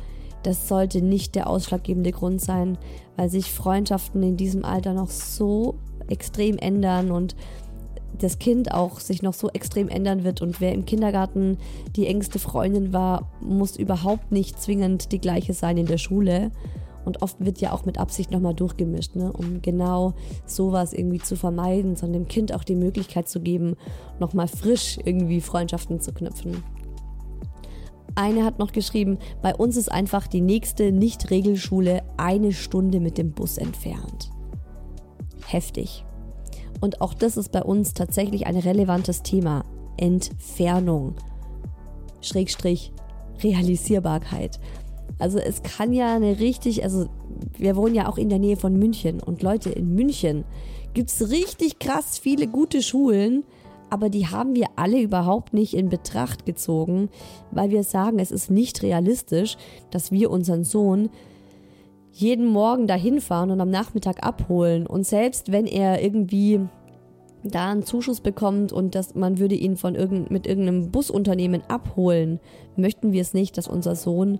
das sollte nicht der ausschlaggebende Grund sein, weil sich Freundschaften in diesem Alter noch so extrem ändern und das Kind auch sich noch so extrem ändern wird und wer im Kindergarten die engste Freundin war, muss überhaupt nicht zwingend die gleiche sein in der Schule. Und oft wird ja auch mit Absicht nochmal durchgemischt, ne? um genau sowas irgendwie zu vermeiden, sondern dem Kind auch die Möglichkeit zu geben, nochmal frisch irgendwie Freundschaften zu knüpfen. Eine hat noch geschrieben, bei uns ist einfach die nächste Nicht-Regelschule eine Stunde mit dem Bus entfernt. Heftig. Und auch das ist bei uns tatsächlich ein relevantes Thema. Entfernung. Schrägstrich Realisierbarkeit. Also es kann ja eine richtig, also wir wohnen ja auch in der Nähe von München und Leute, in München gibt es richtig krass viele gute Schulen, aber die haben wir alle überhaupt nicht in Betracht gezogen, weil wir sagen, es ist nicht realistisch, dass wir unseren Sohn jeden Morgen dahin fahren und am Nachmittag abholen. Und selbst wenn er irgendwie da einen Zuschuss bekommt und dass man würde ihn von irgend, mit irgendeinem Busunternehmen abholen, möchten wir es nicht, dass unser Sohn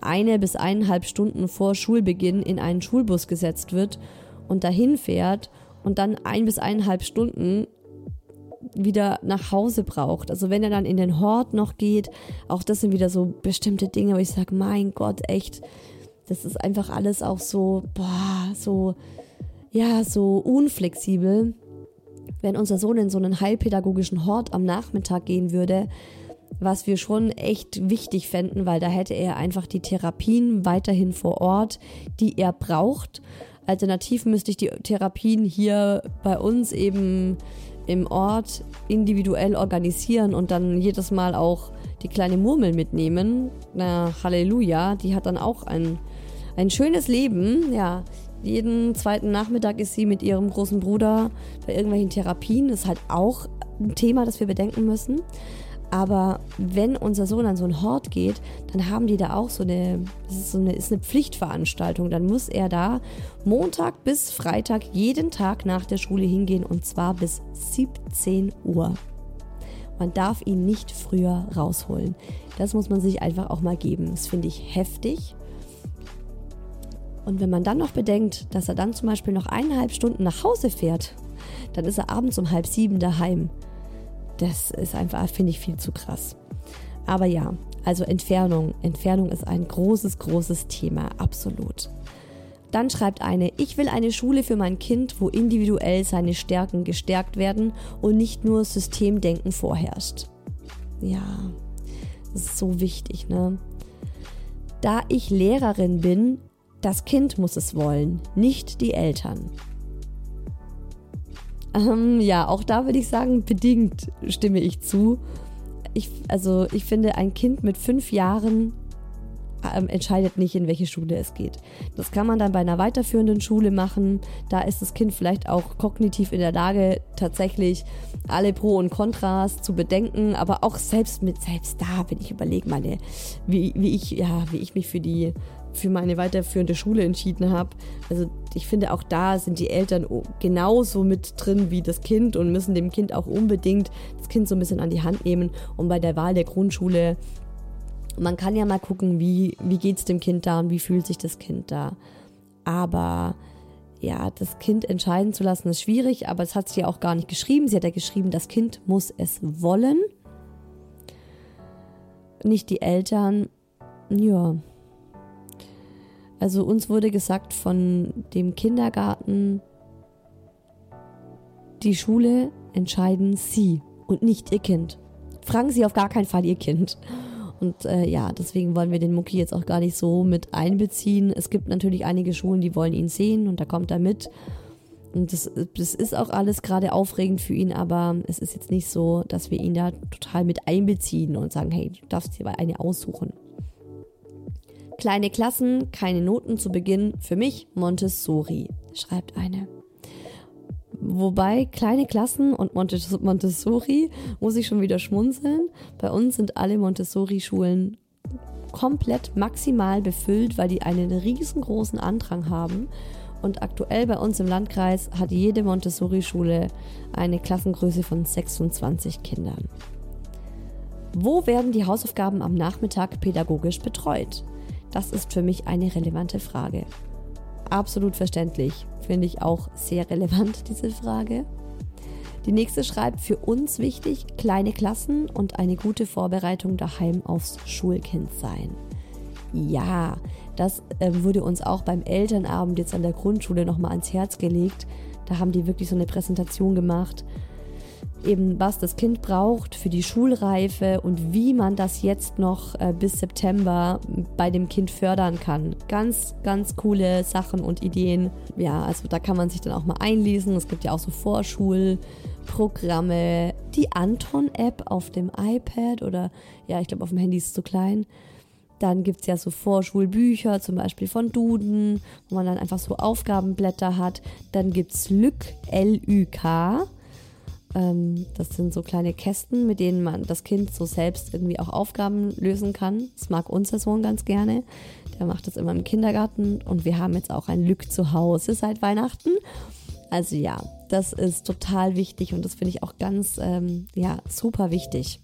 eine bis eineinhalb Stunden vor Schulbeginn in einen Schulbus gesetzt wird und dahin fährt und dann ein bis eineinhalb Stunden wieder nach Hause braucht. Also wenn er dann in den Hort noch geht, auch das sind wieder so bestimmte Dinge, wo ich sage, mein Gott, echt, das ist einfach alles auch so, boah, so, ja, so unflexibel. Wenn unser Sohn in so einen heilpädagogischen Hort am Nachmittag gehen würde, was wir schon echt wichtig fänden, weil da hätte er einfach die Therapien weiterhin vor Ort, die er braucht. Alternativ müsste ich die Therapien hier bei uns eben im Ort individuell organisieren und dann jedes Mal auch die kleine Murmel mitnehmen. Na, Halleluja, die hat dann auch ein, ein schönes Leben. Ja, jeden zweiten Nachmittag ist sie mit ihrem großen Bruder bei irgendwelchen Therapien. Das ist halt auch ein Thema, das wir bedenken müssen. Aber wenn unser Sohn an so einen Hort geht, dann haben die da auch so eine, das ist so eine, ist eine Pflichtveranstaltung. Dann muss er da Montag bis Freitag jeden Tag nach der Schule hingehen und zwar bis 17 Uhr. Man darf ihn nicht früher rausholen. Das muss man sich einfach auch mal geben. Das finde ich heftig. Und wenn man dann noch bedenkt, dass er dann zum Beispiel noch eineinhalb Stunden nach Hause fährt, dann ist er abends um halb sieben daheim das ist einfach, finde ich, viel zu krass. Aber ja, also Entfernung. Entfernung ist ein großes, großes Thema, absolut. Dann schreibt eine, ich will eine Schule für mein Kind, wo individuell seine Stärken gestärkt werden und nicht nur Systemdenken vorherrscht. Ja, das ist so wichtig, ne? Da ich Lehrerin bin, das Kind muss es wollen, nicht die Eltern. Ähm, ja, auch da würde ich sagen, bedingt stimme ich zu. Ich, also ich finde, ein Kind mit fünf Jahren ähm, entscheidet nicht, in welche Schule es geht. Das kann man dann bei einer weiterführenden Schule machen. Da ist das Kind vielleicht auch kognitiv in der Lage, tatsächlich alle Pro und Kontras zu bedenken. Aber auch selbst mit selbst da, wenn ich überlege, meine, wie, wie ich, ja, wie ich mich für die für meine weiterführende Schule entschieden habe. Also ich finde auch da sind die Eltern genauso mit drin wie das Kind und müssen dem Kind auch unbedingt das Kind so ein bisschen an die Hand nehmen. Und bei der Wahl der Grundschule, man kann ja mal gucken, wie, wie geht es dem Kind da und wie fühlt sich das Kind da. Aber ja, das Kind entscheiden zu lassen ist schwierig, aber es hat sie ja auch gar nicht geschrieben. Sie hat ja geschrieben, das Kind muss es wollen. Nicht die Eltern. Ja, also uns wurde gesagt von dem Kindergarten, die Schule entscheiden Sie und nicht Ihr Kind. Fragen Sie auf gar keinen Fall Ihr Kind. Und äh, ja, deswegen wollen wir den Mucki jetzt auch gar nicht so mit einbeziehen. Es gibt natürlich einige Schulen, die wollen ihn sehen und da kommt er mit. Und das, das ist auch alles gerade aufregend für ihn, aber es ist jetzt nicht so, dass wir ihn da total mit einbeziehen und sagen, hey, du darfst dir eine aussuchen. Kleine Klassen, keine Noten zu Beginn, für mich Montessori, schreibt eine. Wobei kleine Klassen und Montessori muss ich schon wieder schmunzeln. Bei uns sind alle Montessori-Schulen komplett maximal befüllt, weil die einen riesengroßen Andrang haben. Und aktuell bei uns im Landkreis hat jede Montessori-Schule eine Klassengröße von 26 Kindern. Wo werden die Hausaufgaben am Nachmittag pädagogisch betreut? Das ist für mich eine relevante Frage. Absolut verständlich. Finde ich auch sehr relevant, diese Frage. Die nächste schreibt für uns wichtig, kleine Klassen und eine gute Vorbereitung daheim aufs Schulkind sein. Ja, das äh, wurde uns auch beim Elternabend jetzt an der Grundschule nochmal ans Herz gelegt. Da haben die wirklich so eine Präsentation gemacht eben was das Kind braucht für die Schulreife und wie man das jetzt noch äh, bis September bei dem Kind fördern kann. Ganz, ganz coole Sachen und Ideen. Ja, also da kann man sich dann auch mal einlesen. Es gibt ja auch so Vorschulprogramme. Die Anton-App auf dem iPad oder ja, ich glaube auf dem Handy ist es zu klein. Dann gibt es ja so Vorschulbücher, zum Beispiel von Duden, wo man dann einfach so Aufgabenblätter hat. Dann gibt es Lück, L-Ü-K. Ähm, das sind so kleine Kästen, mit denen man das Kind so selbst irgendwie auch Aufgaben lösen kann. Das mag unser Sohn ganz gerne. Der macht das immer im Kindergarten und wir haben jetzt auch ein Lück zu Hause seit Weihnachten. Also ja, das ist total wichtig und das finde ich auch ganz, ähm, ja, super wichtig.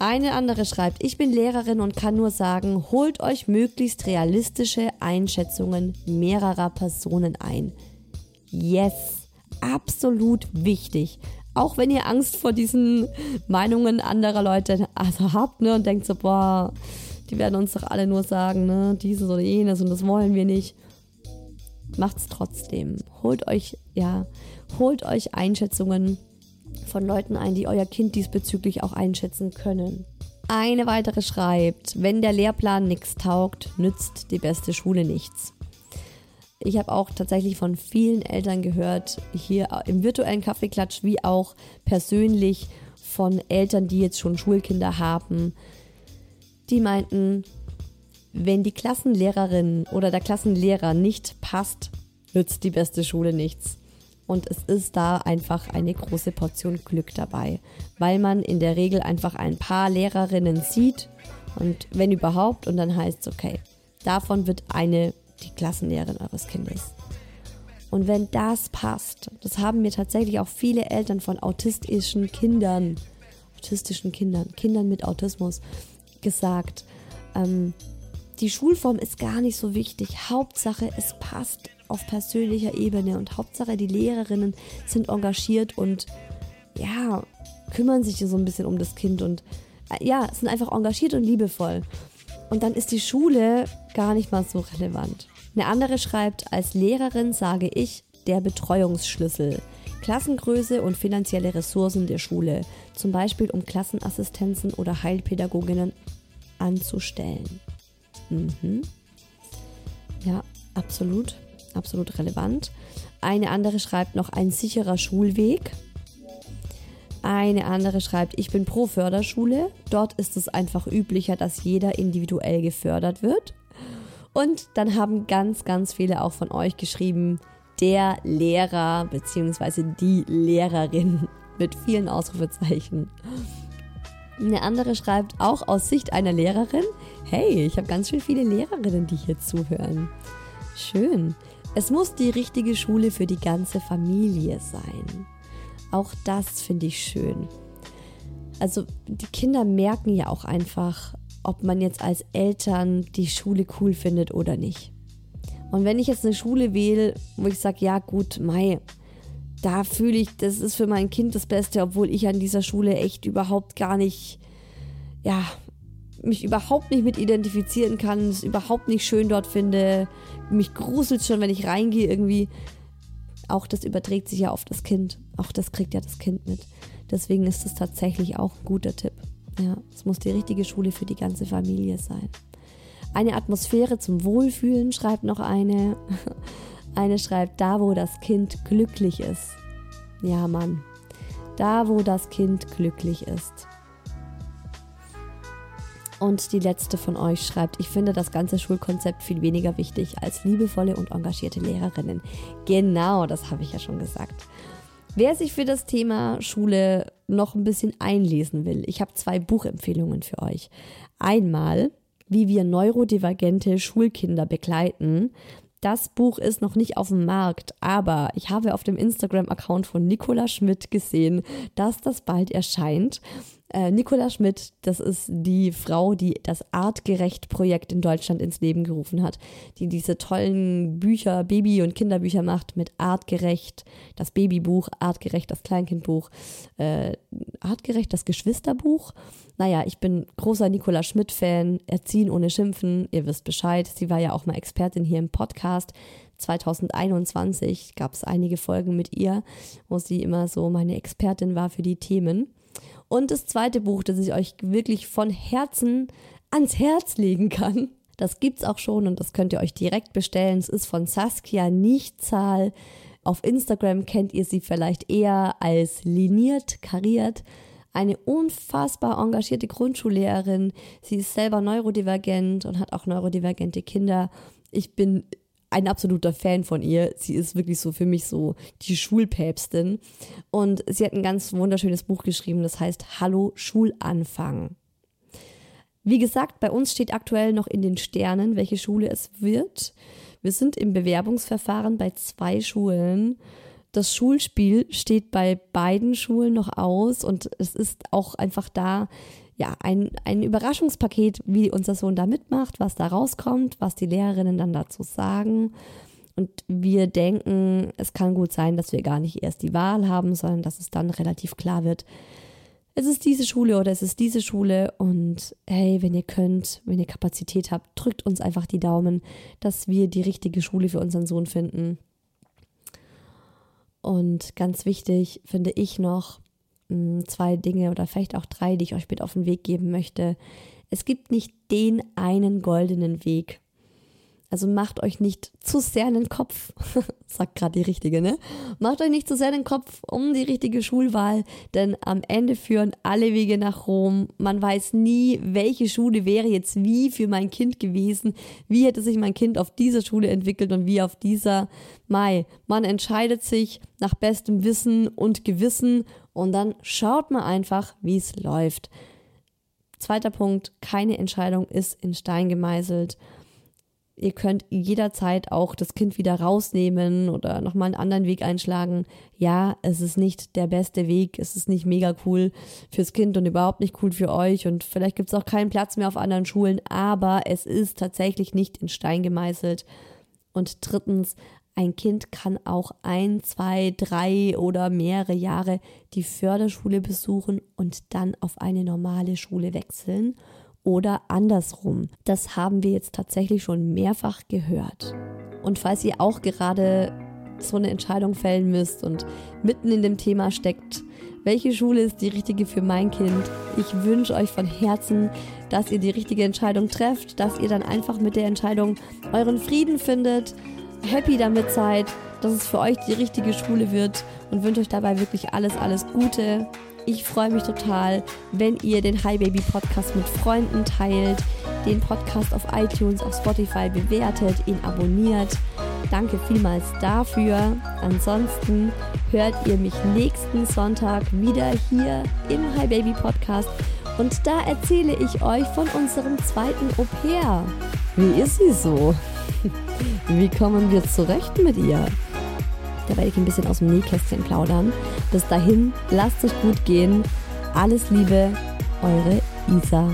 Eine andere schreibt, ich bin Lehrerin und kann nur sagen, holt euch möglichst realistische Einschätzungen mehrerer Personen ein. Yes! Absolut wichtig. Auch wenn ihr Angst vor diesen Meinungen anderer Leute also habt ne, und denkt so, boah, die werden uns doch alle nur sagen, ne, dieses oder jenes und das wollen wir nicht. Macht's trotzdem. Holt euch, ja, holt euch Einschätzungen von Leuten ein, die euer Kind diesbezüglich auch einschätzen können. Eine weitere schreibt, wenn der Lehrplan nichts taugt, nützt die beste Schule nichts. Ich habe auch tatsächlich von vielen Eltern gehört, hier im virtuellen Kaffeeklatsch wie auch persönlich von Eltern, die jetzt schon Schulkinder haben, die meinten, wenn die Klassenlehrerin oder der Klassenlehrer nicht passt, nützt die beste Schule nichts. Und es ist da einfach eine große Portion Glück dabei, weil man in der Regel einfach ein paar Lehrerinnen sieht und wenn überhaupt und dann heißt es okay, davon wird eine die Klassenlehrerin eures Kindes. Und wenn das passt, das haben mir tatsächlich auch viele Eltern von autistischen Kindern, autistischen Kindern, Kindern mit Autismus gesagt, ähm, die Schulform ist gar nicht so wichtig. Hauptsache, es passt auf persönlicher Ebene und Hauptsache, die Lehrerinnen sind engagiert und ja, kümmern sich so ein bisschen um das Kind und äh, ja, sind einfach engagiert und liebevoll. Und dann ist die Schule gar nicht mal so relevant. Eine andere schreibt, als Lehrerin sage ich, der Betreuungsschlüssel. Klassengröße und finanzielle Ressourcen der Schule, zum Beispiel um Klassenassistenzen oder Heilpädagoginnen anzustellen. Mhm. Ja, absolut, absolut relevant. Eine andere schreibt noch ein sicherer Schulweg. Eine andere schreibt, ich bin pro Förderschule. Dort ist es einfach üblicher, dass jeder individuell gefördert wird. Und dann haben ganz, ganz viele auch von euch geschrieben, der Lehrer bzw. die Lehrerin mit vielen Ausrufezeichen. Eine andere schreibt auch aus Sicht einer Lehrerin, hey, ich habe ganz schön viele Lehrerinnen, die hier zuhören. Schön. Es muss die richtige Schule für die ganze Familie sein. Auch das finde ich schön. Also die Kinder merken ja auch einfach, ob man jetzt als Eltern die Schule cool findet oder nicht. Und wenn ich jetzt eine Schule wähle, wo ich sage, ja gut, Mai, da fühle ich, das ist für mein Kind das Beste, obwohl ich an dieser Schule echt überhaupt gar nicht, ja, mich überhaupt nicht mit identifizieren kann, es überhaupt nicht schön dort finde, mich gruselt schon, wenn ich reingehe irgendwie. Auch das überträgt sich ja auf das Kind. Auch das kriegt ja das Kind mit. Deswegen ist es tatsächlich auch ein guter Tipp. Ja, es muss die richtige Schule für die ganze Familie sein. Eine Atmosphäre zum Wohlfühlen, schreibt noch eine. Eine schreibt, da wo das Kind glücklich ist. Ja, Mann. Da wo das Kind glücklich ist. Und die letzte von euch schreibt, ich finde das ganze Schulkonzept viel weniger wichtig als liebevolle und engagierte Lehrerinnen. Genau, das habe ich ja schon gesagt. Wer sich für das Thema Schule noch ein bisschen einlesen will, ich habe zwei Buchempfehlungen für euch. Einmal, wie wir neurodivergente Schulkinder begleiten. Das Buch ist noch nicht auf dem Markt, aber ich habe auf dem Instagram-Account von Nicola Schmidt gesehen, dass das bald erscheint. Äh, Nicola Schmidt, das ist die Frau, die das Artgerecht-Projekt in Deutschland ins Leben gerufen hat, die diese tollen Bücher, Baby- und Kinderbücher macht mit Artgerecht, das Babybuch, Artgerecht, das Kleinkindbuch, äh, Artgerecht, das Geschwisterbuch. Naja, ich bin großer Nicola Schmidt-Fan, Erziehen ohne Schimpfen, ihr wisst Bescheid. Sie war ja auch mal Expertin hier im Podcast. 2021 gab es einige Folgen mit ihr, wo sie immer so meine Expertin war für die Themen. Und das zweite Buch, das ich euch wirklich von Herzen ans Herz legen kann, das gibt's auch schon und das könnt ihr euch direkt bestellen. Es ist von Saskia Nichtzahl. Auf Instagram kennt ihr sie vielleicht eher als liniert, kariert. Eine unfassbar engagierte Grundschullehrerin. Sie ist selber neurodivergent und hat auch neurodivergente Kinder. Ich bin ein absoluter Fan von ihr. Sie ist wirklich so für mich so die Schulpäpstin. Und sie hat ein ganz wunderschönes Buch geschrieben, das heißt Hallo Schulanfang. Wie gesagt, bei uns steht aktuell noch in den Sternen, welche Schule es wird. Wir sind im Bewerbungsverfahren bei zwei Schulen. Das Schulspiel steht bei beiden Schulen noch aus und es ist auch einfach da, ja, ein, ein Überraschungspaket, wie unser Sohn da mitmacht, was da rauskommt, was die Lehrerinnen dann dazu sagen. Und wir denken, es kann gut sein, dass wir gar nicht erst die Wahl haben, sondern dass es dann relativ klar wird, es ist diese Schule oder es ist diese Schule. Und hey, wenn ihr könnt, wenn ihr Kapazität habt, drückt uns einfach die Daumen, dass wir die richtige Schule für unseren Sohn finden. Und ganz wichtig finde ich noch, mh, mm, zwei Dinge oder vielleicht auch drei, die ich euch mit auf den Weg geben möchte. Es gibt nicht den einen goldenen Weg. Also macht euch nicht zu sehr in den Kopf, sagt gerade die richtige, ne? Macht euch nicht zu sehr in den Kopf um die richtige Schulwahl, denn am Ende führen alle Wege nach Rom. Man weiß nie, welche Schule wäre jetzt wie für mein Kind gewesen, wie hätte sich mein Kind auf dieser Schule entwickelt und wie auf dieser Mai. Man entscheidet sich nach bestem Wissen und Gewissen und dann schaut man einfach, wie es läuft. Zweiter Punkt, keine Entscheidung ist in Stein gemeißelt. Ihr könnt jederzeit auch das Kind wieder rausnehmen oder nochmal einen anderen Weg einschlagen. Ja, es ist nicht der beste Weg, es ist nicht mega cool fürs Kind und überhaupt nicht cool für euch und vielleicht gibt es auch keinen Platz mehr auf anderen Schulen, aber es ist tatsächlich nicht in Stein gemeißelt. Und drittens, ein Kind kann auch ein, zwei, drei oder mehrere Jahre die Förderschule besuchen und dann auf eine normale Schule wechseln oder andersrum. Das haben wir jetzt tatsächlich schon mehrfach gehört. Und falls ihr auch gerade so eine Entscheidung fällen müsst und mitten in dem Thema steckt, welche Schule ist die richtige für mein Kind? Ich wünsche euch von Herzen, dass ihr die richtige Entscheidung trefft, dass ihr dann einfach mit der Entscheidung euren Frieden findet, happy damit seid, dass es für euch die richtige Schule wird und wünsche euch dabei wirklich alles, alles Gute. Ich freue mich total, wenn ihr den Hi Baby Podcast mit Freunden teilt, den Podcast auf iTunes, auf Spotify bewertet, ihn abonniert. Danke vielmals dafür. Ansonsten hört ihr mich nächsten Sonntag wieder hier im Hi Baby Podcast und da erzähle ich euch von unserem zweiten Au pair. Wie ist sie so? Wie kommen wir zurecht mit ihr? Da werde ich ein bisschen aus dem Nähkästchen plaudern. Bis dahin, lasst es gut gehen. Alles Liebe, eure Isa.